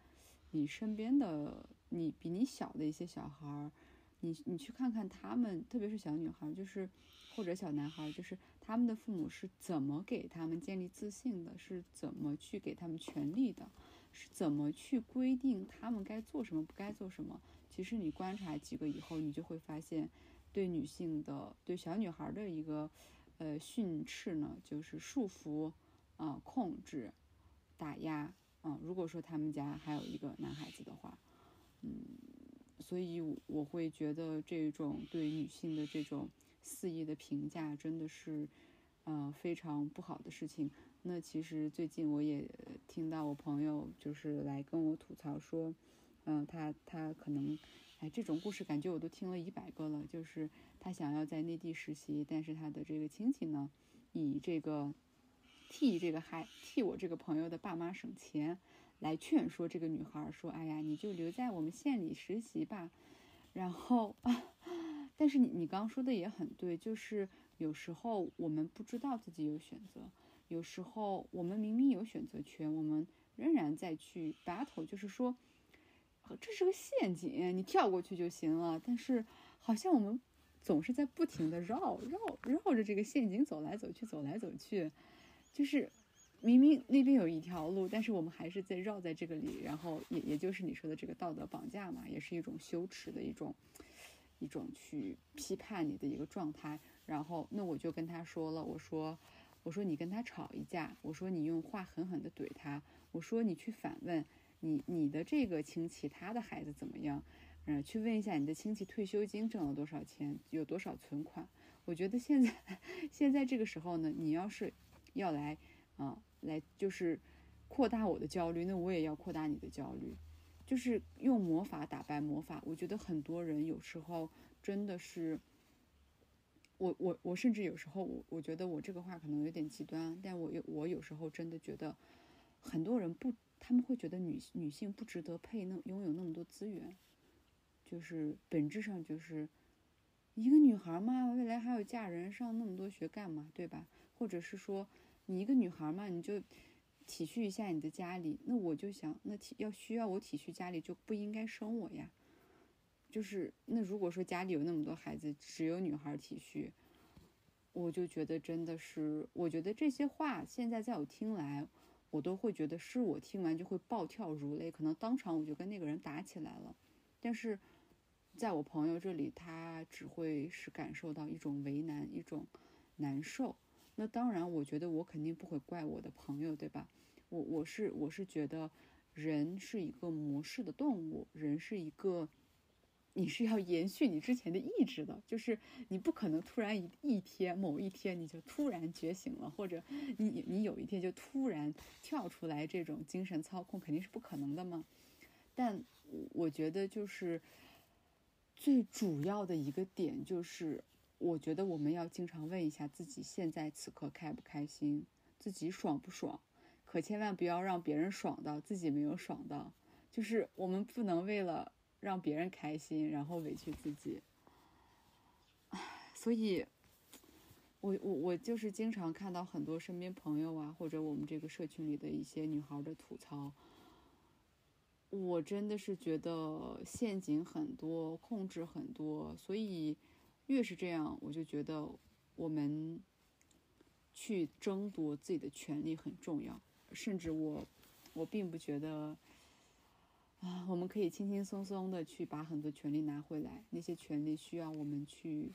你身边的你比你小的一些小孩儿，你你去看看他们，特别是小女孩，就是或者小男孩，就是他们的父母是怎么给他们建立自信的，是怎么去给他们权利的，是怎么去规定他们该做什么不该做什么。其实你观察几个以后，你就会发现，对女性的、对小女孩的一个呃训斥呢，就是束缚啊、控制、打压啊。如果说他们家还有一个男孩子的话，嗯，所以我会觉得这种对女性的这种。肆意的评价真的是，呃，非常不好的事情。那其实最近我也听到我朋友就是来跟我吐槽说，嗯，他他可能，哎，这种故事感觉我都听了一百个了。就是他想要在内地实习，但是他的这个亲戚呢，以这个替这个孩替我这个朋友的爸妈省钱，来劝说这个女孩说，哎呀，你就留在我们县里实习吧。然后。啊 但是你你刚刚说的也很对，就是有时候我们不知道自己有选择，有时候我们明明有选择权，我们仍然在去 battle，就是说，这是个陷阱，你跳过去就行了。但是好像我们总是在不停的绕绕绕着这个陷阱走来走去，走来走去，就是明明那边有一条路，但是我们还是在绕在这个里，然后也也就是你说的这个道德绑架嘛，也是一种羞耻的一种。一种去批判你的一个状态，然后那我就跟他说了，我说，我说你跟他吵一架，我说你用话狠狠的怼他，我说你去反问你你的这个亲戚他的孩子怎么样，嗯，去问一下你的亲戚退休金挣了多少钱，有多少存款。我觉得现在 现在这个时候呢，你要是要来啊来就是扩大我的焦虑，那我也要扩大你的焦虑。就是用魔法打败魔法，我觉得很多人有时候真的是，我我我甚至有时候我我觉得我这个话可能有点极端，但我有我有时候真的觉得，很多人不他们会觉得女女性不值得配那拥有那么多资源，就是本质上就是一个女孩嘛，未来还要嫁人，上那么多学干嘛，对吧？或者是说你一个女孩嘛，你就。体恤一下你的家里，那我就想，那体要需要我体恤家里，就不应该生我呀。就是那如果说家里有那么多孩子，只有女孩体恤，我就觉得真的是，我觉得这些话现在在我听来，我都会觉得是我听完就会暴跳如雷，可能当场我就跟那个人打起来了。但是在我朋友这里，他只会是感受到一种为难，一种难受。那当然，我觉得我肯定不会怪我的朋友，对吧？我我是我是觉得，人是一个模式的动物，人是一个，你是要延续你之前的意志的，就是你不可能突然一一天某一天你就突然觉醒了，或者你你有一天就突然跳出来这种精神操控，肯定是不可能的嘛。但我觉得就是最主要的一个点就是。我觉得我们要经常问一下自己，现在此刻开不开心，自己爽不爽，可千万不要让别人爽到自己没有爽到。就是我们不能为了让别人开心，然后委屈自己。唉，所以，我我我就是经常看到很多身边朋友啊，或者我们这个社群里的一些女孩的吐槽，我真的是觉得陷阱很多，控制很多，所以。越是这样，我就觉得我们去争夺自己的权利很重要。甚至我，我并不觉得啊，我们可以轻轻松松的去把很多权利拿回来。那些权利需要我们去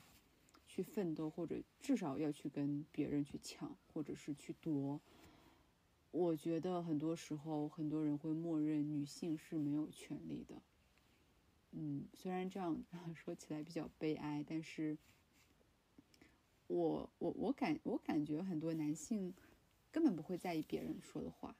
去奋斗，或者至少要去跟别人去抢，或者是去夺。我觉得很多时候，很多人会默认女性是没有权利的。嗯，虽然这样 说起来比较悲哀，但是，我我我感我感觉很多男性根本不会在意别人说的话，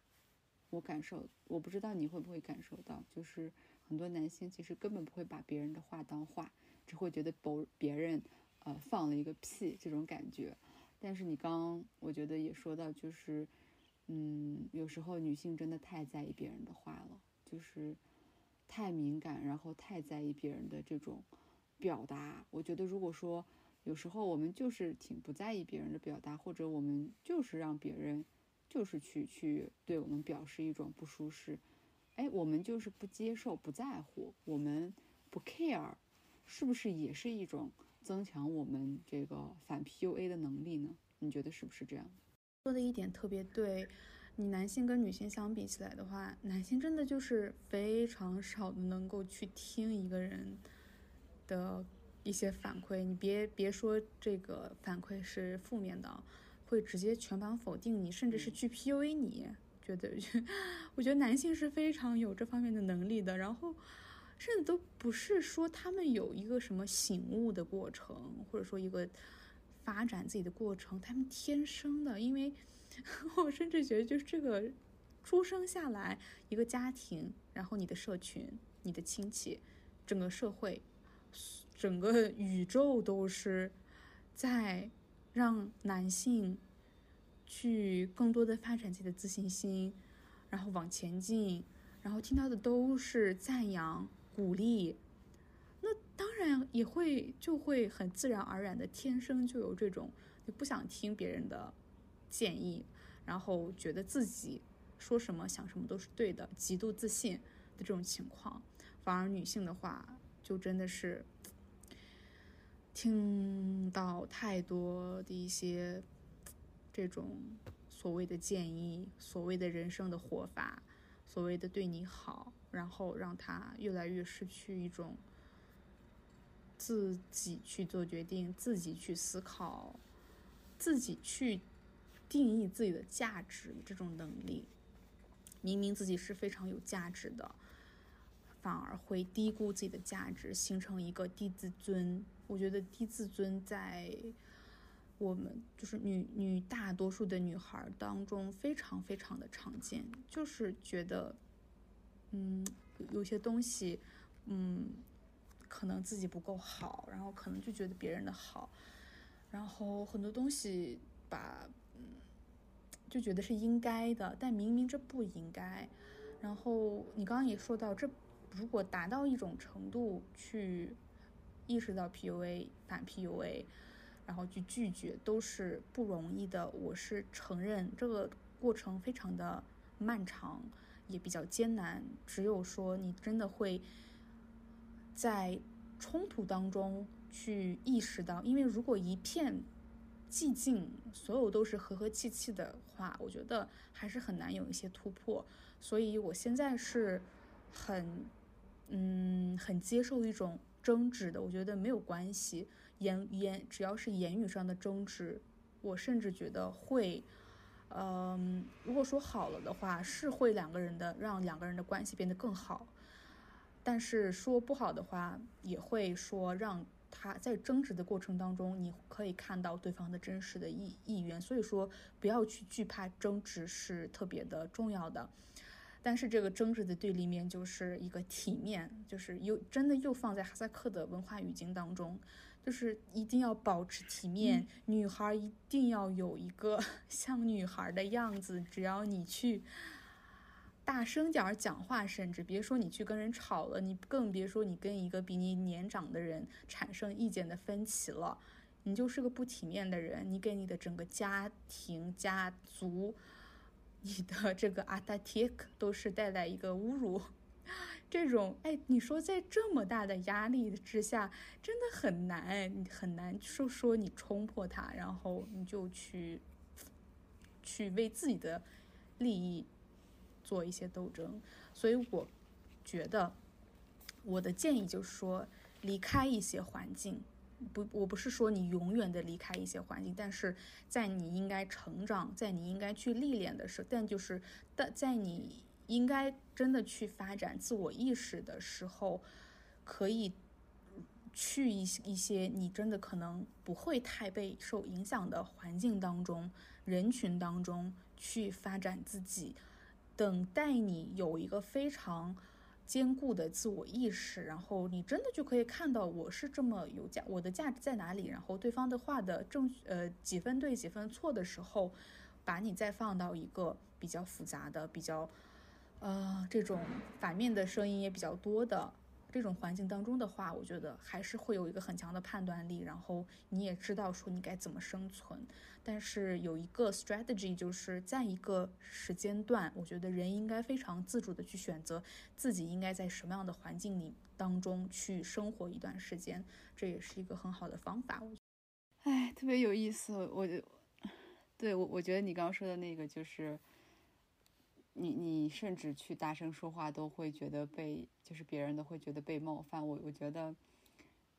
我感受我不知道你会不会感受到，就是很多男性其实根本不会把别人的话当话，只会觉得别别人呃放了一个屁这种感觉。但是你刚我觉得也说到，就是嗯，有时候女性真的太在意别人的话了，就是。太敏感，然后太在意别人的这种表达。我觉得，如果说有时候我们就是挺不在意别人的表达，或者我们就是让别人就是去去对我们表示一种不舒适，哎，我们就是不接受、不在乎，我们不 care，是不是也是一种增强我们这个反 PUA 的能力呢？你觉得是不是这样？
说的一点特别对，你男性跟女性相比起来的话，男性真的就是非常少能够去听一个人的一些反馈。你别别说这个反馈是负面的，会直接全盘否定你，甚至是去 PUA 你。觉得，我觉得男性是非常有这方面的能力的。然后，甚至都不是说他们有一个什么醒悟的过程，或者说一个。发展自己的过程，他们天生的，因为 我甚至觉得，就是这个出生下来，一个家庭，然后你的社群、你的亲戚，整个社会，整个宇宙都是在让男性去更多的发展自己的自信心，然后往前进，然后听到的都是赞扬、鼓励。那当然也会就会很自然而然的天生就有这种你不想听别人的建议，然后觉得自己说什么想什么都是对的，极度自信的这种情况。反而女性的话，就真的是听到太多的一些这种所谓的建议，所谓的人生的活法，所谓的对你好，然后让他越来越失去一种。自己去做决定，自己去思考，自己去定义自己的价值这种能力，明明自己是非常有价值的，反而会低估自己的价值，形成一个低自尊。我觉得低自尊在我们就是女女大多数的女孩当中非常非常的常见，就是觉得，嗯，有些东西，嗯。可能自己不够好，然后可能就觉得别人的好，然后很多东西把，嗯，就觉得是应该的，但明明这不应该。然后你刚刚也说到，这如果达到一种程度去意识到 PUA 反 PUA，然后去拒绝，都是不容易的。我是承认这个过程非常的漫长，也比较艰难。只有说你真的会。在冲突当中去意识到，因为如果一片寂静，所有都是和和气气的话，我觉得还是很难有一些突破。所以我现在是很，嗯，很接受一种争执的。我觉得没有关系，言言只要是言语上的争执，我甚至觉得会，嗯，如果说好了的话，是会两个人的让两个人的关系变得更好。但是说不好的话，也会说让他在争执的过程当中，你可以看到对方的真实的意意愿。所以说，不要去惧怕争执是特别的重要的。但是这个争执的对立面就是一个体面，就是又真的又放在哈萨克的文化语境当中，就是一定要保持体面，女孩一定要有一个 像女孩的样子。只要你去。大声点儿讲话，甚至别说你去跟人吵了，你更别说你跟一个比你年长的人产生意见的分歧了。你就是个不体面的人，你给你的整个家庭、家族、你的 这个阿达提克都是带来一个侮辱。这种，哎，你说在这么大的压力之下，真的很难，你很难说说你冲破它，然后你就去去为自己的利益。做一些斗争，所以我觉得我的建议就是说，离开一些环境，不，我不是说你永远的离开一些环境，但是在你应该成长，在你应该去历练的时候，但就是但在你应该真的去发展自我意识的时候，可以去一一些你真的可能不会太被受影响的环境当中，人群当中去发展自己。等待你有一个非常坚固的自我意识，然后你真的就可以看到我是这么有价，我的价值在哪里？然后对方的话的正呃几分对几分错的时候，把你再放到一个比较复杂的、比较呃这种反面的声音也比较多的。这种环境当中的话，我觉得还是会有一个很强的判断力，然后你也知道说你该怎么生存。但是有一个 strategy，就是在一个时间段，我觉得人应该非常自主的去选择自己应该在什么样的环境里当中去生活一段时间，这也是一个很好的方法。
哎，特别有意思，我就对我，我觉得你刚刚说的那个就是，你你甚至去大声说话都会觉得被，就是别人都会觉得被冒犯。我我觉得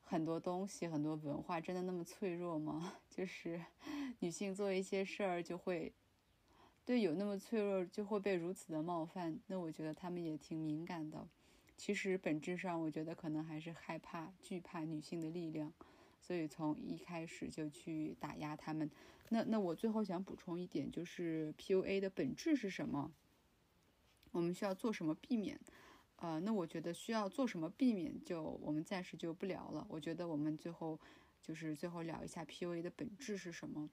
很多东西，很多文化真的那么脆弱吗？就是 女性做一些事儿就会，对，有那么脆弱就会被如此的冒犯？那我觉得他们也挺敏感的。其实本质上，我觉得可能还是害怕、惧怕女性的力量。所以从一开始就去打压他们。那那我最后想补充一点，就是 PUA 的本质是什么？我们需要做什么避免？呃，那我觉得需要做什么避免，就我们暂时就不聊了。我觉得我们最后就是最后聊一下 PUA 的本质是什么。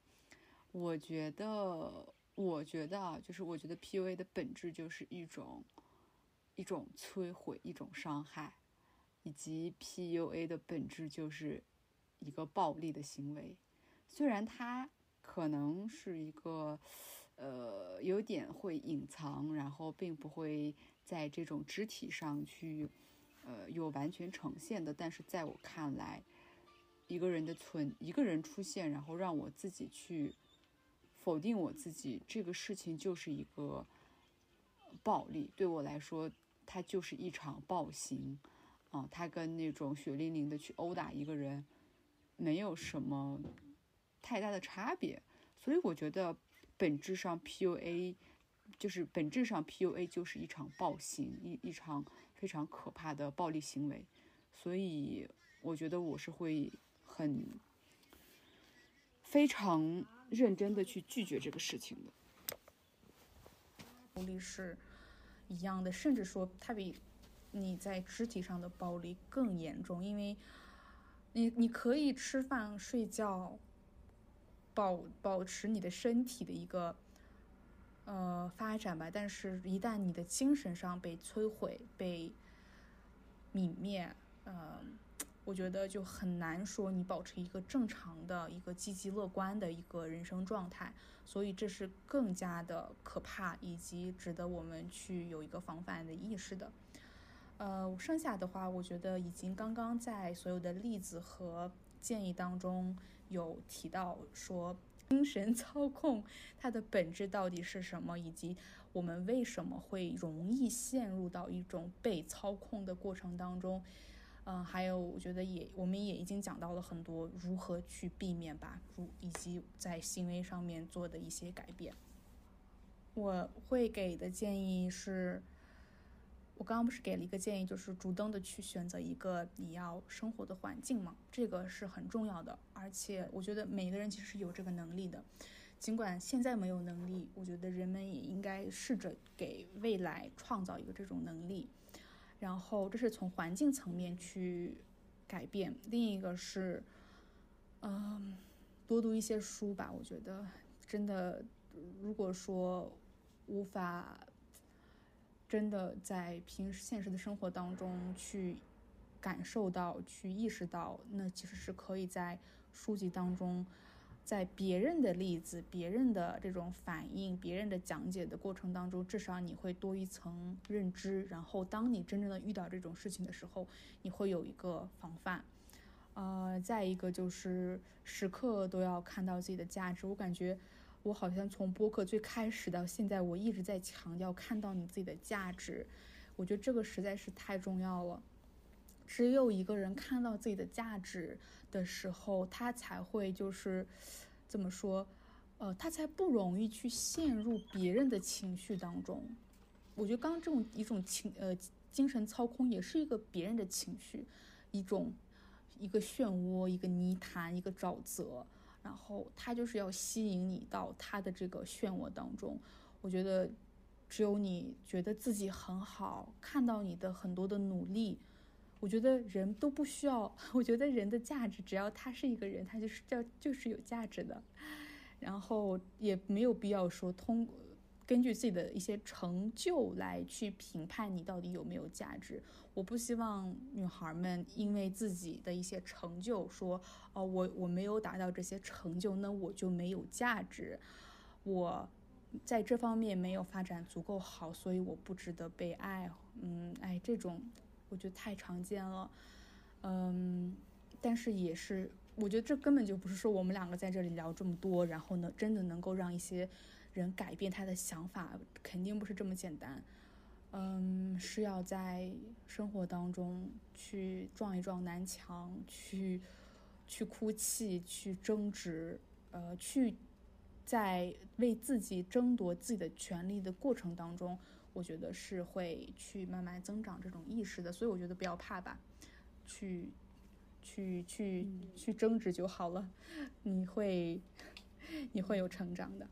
我觉得，我觉得啊，就是我觉得 PUA 的本质就是一种一种摧毁，一种伤害，以及 PUA 的本质就是。一个暴力的行为，虽然它可能是一个，呃，有点会隐藏，然后并不会在这种肢体上去，呃，有完全呈现的，但是在我看来，一个人的存，一个人出现，然后让我自己去否定我自己，这个事情就是一个暴力，对我来说，它就是一场暴行，啊，它跟那种血淋淋的去殴打一个人。没有什么太大的差别，所以我觉得本质上 PUA 就是本质上 PUA 就是一场暴行，一一场非常可怕的暴力行为，所以我觉得我是会很非常认真的去拒绝这个事情的。
暴力是一样的，甚至说它比你在肢体上的暴力更严重，因为。你你可以吃饭睡觉，保保持你的身体的一个呃发展吧，但是一旦你的精神上被摧毁、被泯灭，呃，我觉得就很难说你保持一个正常的一个积极乐观的一个人生状态，所以这是更加的可怕，以及值得我们去有一个防范的意识的。呃，剩下的话，我觉得已经刚刚在所有的例子和建议当中有提到，说精神操控它的本质到底是什么，以及我们为什么会容易陷入到一种被操控的过程当中。嗯，还有我觉得也，我们也已经讲到了很多如何去避免吧，如以及在行为上面做的一些改变。我会给的建议是。我刚刚不是给了一个建议，就是主动的去选择一个你要生活的环境嘛，这个是很重要的。而且我觉得每个人其实是有这个能力的，尽管现在没有能力，我觉得人们也应该试着给未来创造一个这种能力。然后这是从环境层面去改变，另一个是，嗯，多读一些书吧。我觉得真的，如果说无法。真的在平时现实的生活当中去感受到、去意识到，那其实是可以在书籍当中，在别人的例子、别人的这种反应、别人的讲解的过程当中，至少你会多一层认知。然后，当你真正的遇到这种事情的时候，你会有一个防范。呃，再一个就是时刻都要看到自己的价值。我感觉。我好像从播客最开始到现在，我一直在强调看到你自己的价值。我觉得这个实在是太重要了。只有一个人看到自己的价值的时候，他才会就是怎么说，呃，他才不容易去陷入别人的情绪当中。我觉得刚刚这种一种情呃精神操控也是一个别人的情绪，一种一个漩涡，一个泥潭，一个沼泽。然后他就是要吸引你到他的这个漩涡当中。我觉得，只有你觉得自己很好，看到你的很多的努力，我觉得人都不需要。我觉得人的价值，只要他是一个人，他就是叫就是有价值的。然后也没有必要说通过。根据自己的一些成就来去评判你到底有没有价值。我不希望女孩们因为自己的一些成就说，哦，我我没有达到这些成就，那我就没有价值。我在这方面没有发展足够好，所以我不值得被爱。嗯，哎，这种我觉得太常见了。嗯，但是也是我觉得这根本就不是说我们两个在这里聊这么多，然后呢，真的能够让一些人改变他的想法，肯定不是这么简单。嗯，是要在生活当中去撞一撞南墙，去去哭泣，去争执，呃，去在为自己争夺自己的权利的过程当中，我觉得是会去慢慢增长这种意识的。所以我觉得不要怕吧，去。去去去争执就好了，你会 你会有成长的。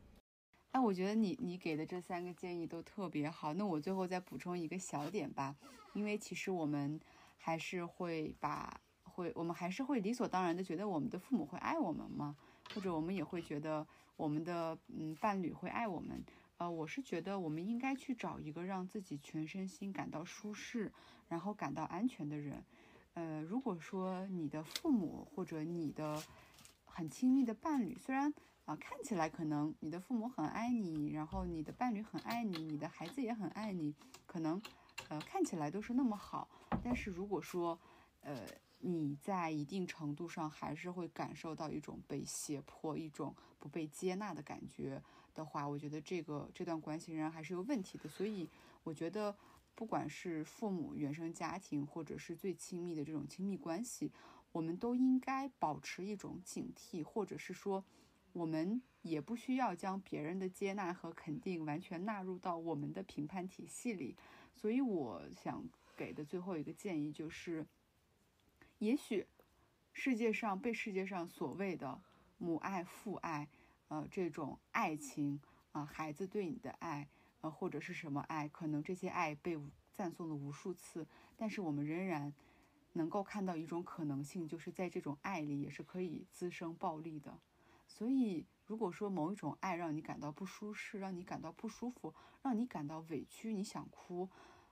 哎，我觉得你你给的这三个建议都特别好。那我最后再补充一个小点吧，因为其实我们还是会把会我们还是会理所当然的觉得我们的父母会爱我们吗？或者我们也会觉得我们的嗯伴侣会爱我们？呃，我是觉得我们应该去找一个让自己全身心感到舒适，然后感到安全的人。呃，如果说你的父母或者你的很亲密的伴侣，虽然啊看起来可能你的父母很爱你，然后你的伴侣很爱你，你的孩子也很爱你，可能呃看起来都是那么好，但是如果说呃你在一定程度上还是会感受到一种被胁迫、一种不被接纳的感觉的话，我觉得这个这段关系仍然还是有问题的。所以我觉得。不管是父母、原生家庭，或者是最亲密的这种亲密关系，我们都应该保持一种警惕，或者是说，我们也不需要将别人的接纳和肯定完全纳入到我们的评判体系里。所以，我想给的最后一个建议就是，也许世界上被世界上所谓的母爱、父爱，呃，这种爱情啊，孩子对你的爱。呃，或者是什么爱，可能这些爱被赞颂了无数次，但是我们仍然能够看到一种可能性，就是在这种爱里也是可以滋生暴力的。所以，如果说某一种爱让你感到不舒适，让你感到不舒服，让你感到委屈，你想哭，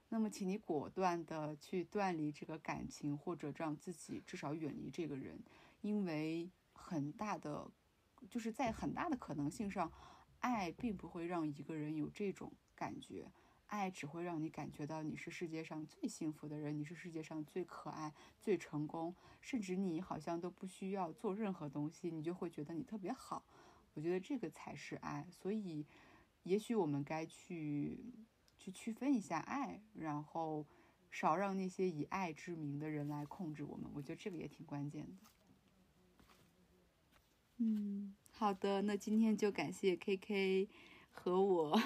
那么请你果断的去断离这个感情，或者让自己至少远离这个人，因为很大的，就是在很大的可能性上。爱并不会让一个人有这种感觉，爱只会让你感觉到你是世界上最幸福的人，你是世界上最可爱、最成功，甚至你好像都不需要做任何东西，你就会觉得你特别好。我觉得这个才是爱，所以也许我们该去去区分一下爱，然后少让那些以爱之名的人来控制我们。我觉得这个也挺关键的。嗯。好的，那今天就感谢 K K 和我，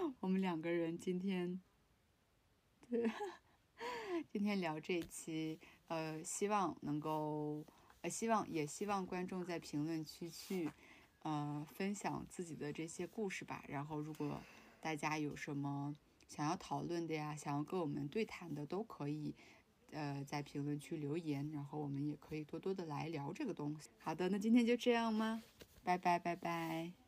我们两个人今天，对，今天聊这期，呃，希望能够，呃，希望也希望观众在评论区去，呃，分享自己的这些故事吧。然后，如果大家有什么想要讨论的呀，想要跟我们对谈的，都可以。呃，在评论区留言，然后我们也可以多多的来聊这个东西。好的，那今天就这样吗？拜拜拜拜。